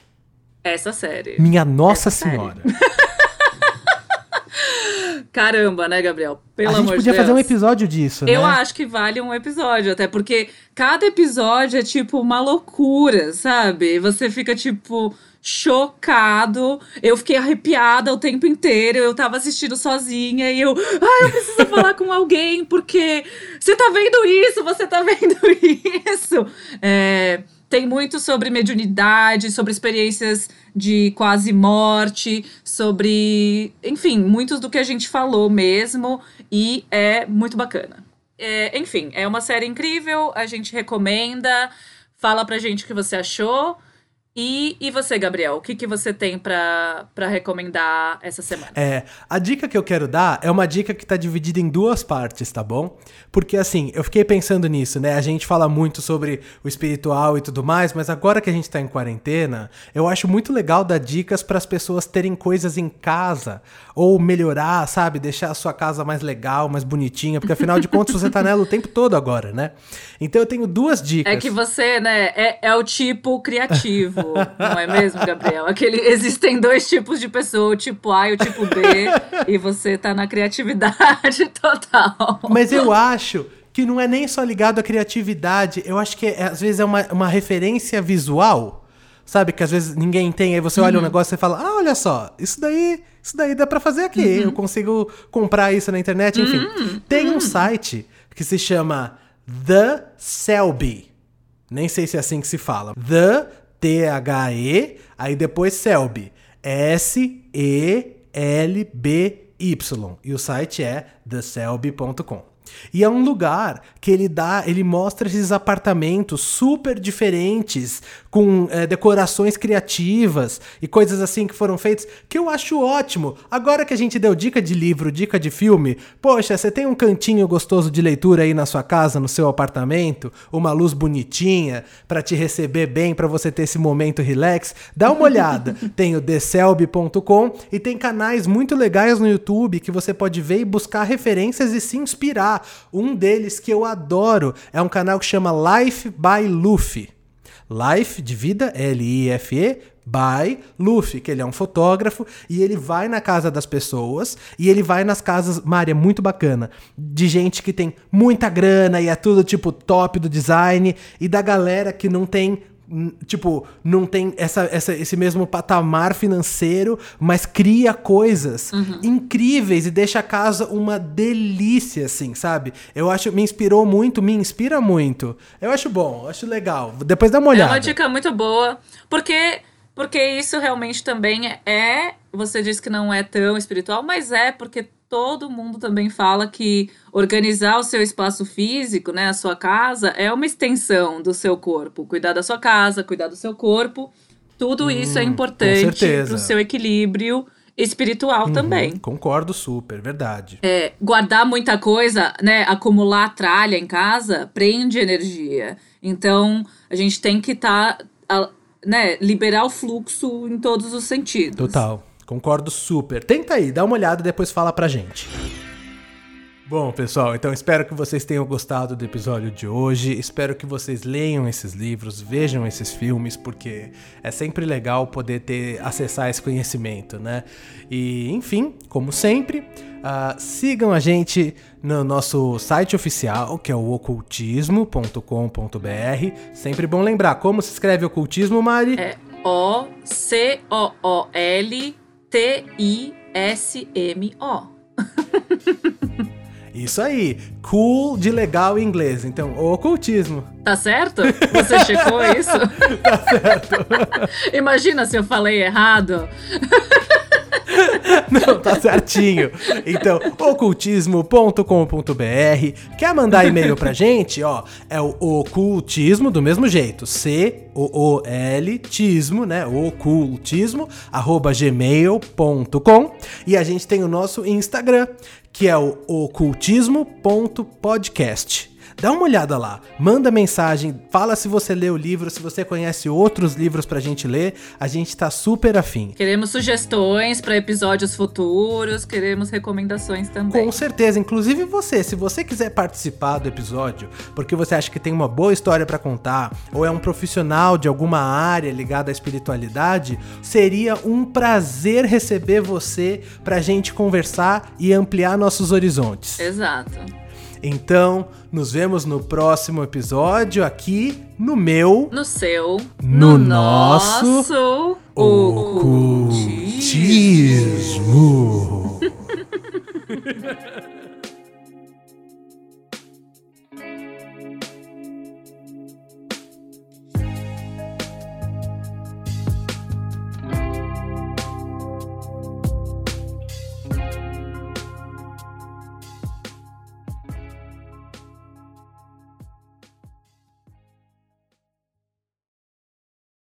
Essa série. Minha Nossa Essa Senhora. Caramba, né, Gabriel? Pelo amor de Deus. A gente podia fazer um episódio disso, né? Eu acho que vale um episódio, até porque cada episódio é tipo uma loucura, sabe? Você fica tipo chocado. Eu fiquei arrepiada o tempo inteiro. Eu tava assistindo sozinha e eu, ai, eu preciso falar com alguém porque você tá vendo isso, você tá vendo isso. É, tem muito sobre mediunidade, sobre experiências de quase morte, sobre, enfim, muitos do que a gente falou mesmo e é muito bacana. É, enfim, é uma série incrível, a gente recomenda. Fala pra gente o que você achou. E, e você, Gabriel, o que, que você tem para recomendar essa semana? É, a dica que eu quero dar é uma dica que tá dividida em duas partes, tá bom? Porque assim, eu fiquei pensando nisso, né? A gente fala muito sobre o espiritual e tudo mais, mas agora que a gente tá em quarentena, eu acho muito legal dar dicas para as pessoas terem coisas em casa ou melhorar, sabe? Deixar a sua casa mais legal, mais bonitinha, porque afinal de contas você tá nela o tempo todo agora, né? Então eu tenho duas dicas. É que você, né, é, é o tipo criativo. Não é mesmo, Gabriel? Aquele, existem dois tipos de pessoa, o tipo A e o tipo B, e você tá na criatividade total. Mas eu acho que não é nem só ligado à criatividade, eu acho que é, às vezes é uma, uma referência visual, sabe? Que às vezes ninguém tem, aí você olha uhum. um negócio e fala, ah, olha só, isso daí, isso daí dá para fazer aqui, uhum. eu consigo comprar isso na internet, enfim. Uhum. Tem um uhum. site que se chama The Selby. Nem sei se é assim que se fala. The T-H-E, aí depois Selby. S-E-L-B-Y. E o site é theselby.com. E é um lugar que ele dá, ele mostra esses apartamentos super diferentes, com é, decorações criativas e coisas assim que foram feitas, que eu acho ótimo. Agora que a gente deu dica de livro, dica de filme, poxa, você tem um cantinho gostoso de leitura aí na sua casa, no seu apartamento, uma luz bonitinha para te receber bem, para você ter esse momento relax, dá uma olhada. tem o theselby.com e tem canais muito legais no YouTube que você pode ver e buscar referências e se inspirar um deles que eu adoro é um canal que chama Life by Luffy. Life de vida, L-I-F-E, by Luffy, que ele é um fotógrafo e ele vai na casa das pessoas e ele vai nas casas, Mari, é muito bacana, de gente que tem muita grana e é tudo tipo top do design e da galera que não tem tipo, não tem essa, essa, esse mesmo patamar financeiro, mas cria coisas uhum. incríveis e deixa a casa uma delícia, assim, sabe? Eu acho, me inspirou muito, me inspira muito. Eu acho bom, eu acho legal. Depois dá uma olhada. É uma dica muito boa, porque porque isso realmente também é, você disse que não é tão espiritual, mas é porque todo mundo também fala que organizar o seu espaço físico, né, a sua casa, é uma extensão do seu corpo. Cuidar da sua casa, cuidar do seu corpo, tudo hum, isso é importante para o seu equilíbrio espiritual uhum, também. Concordo super, verdade. É, guardar muita coisa, né, acumular tralha em casa, prende energia. Então, a gente tem que estar, tá, né, liberar o fluxo em todos os sentidos. Total. Concordo super. Tenta aí, dá uma olhada e depois fala pra gente. Bom, pessoal, então espero que vocês tenham gostado do episódio de hoje. Espero que vocês leiam esses livros, vejam esses filmes, porque é sempre legal poder ter acessar esse conhecimento, né? E, enfim, como sempre, uh, sigam a gente no nosso site oficial, que é o ocultismo.com.br. Sempre bom lembrar como se escreve ocultismo, Mari? É O-C-O-O-L T-I-S-M-O. Isso aí, cool de legal em inglês. Então, ocultismo. Tá certo? Você checou isso? tá certo. Imagina se eu falei errado. Não, tá certinho. Então, ocultismo.com.br. Quer mandar e-mail pra gente? Ó, é o ocultismo do mesmo jeito. C-O-O-L, tismo, né? Ocultismo, arroba gmail.com. E a gente tem o nosso Instagram, que é o ocultismo.podcast. Dá uma olhada lá, manda mensagem, fala se você lê o livro, se você conhece outros livros pra gente ler, a gente tá super afim. Queremos sugestões para episódios futuros, queremos recomendações também. Com certeza, inclusive você, se você quiser participar do episódio, porque você acha que tem uma boa história para contar, ou é um profissional de alguma área ligada à espiritualidade, seria um prazer receber você pra gente conversar e ampliar nossos horizontes. Exato. Então, nos vemos no próximo episódio aqui no meu, no seu, no, no nosso ocultismo.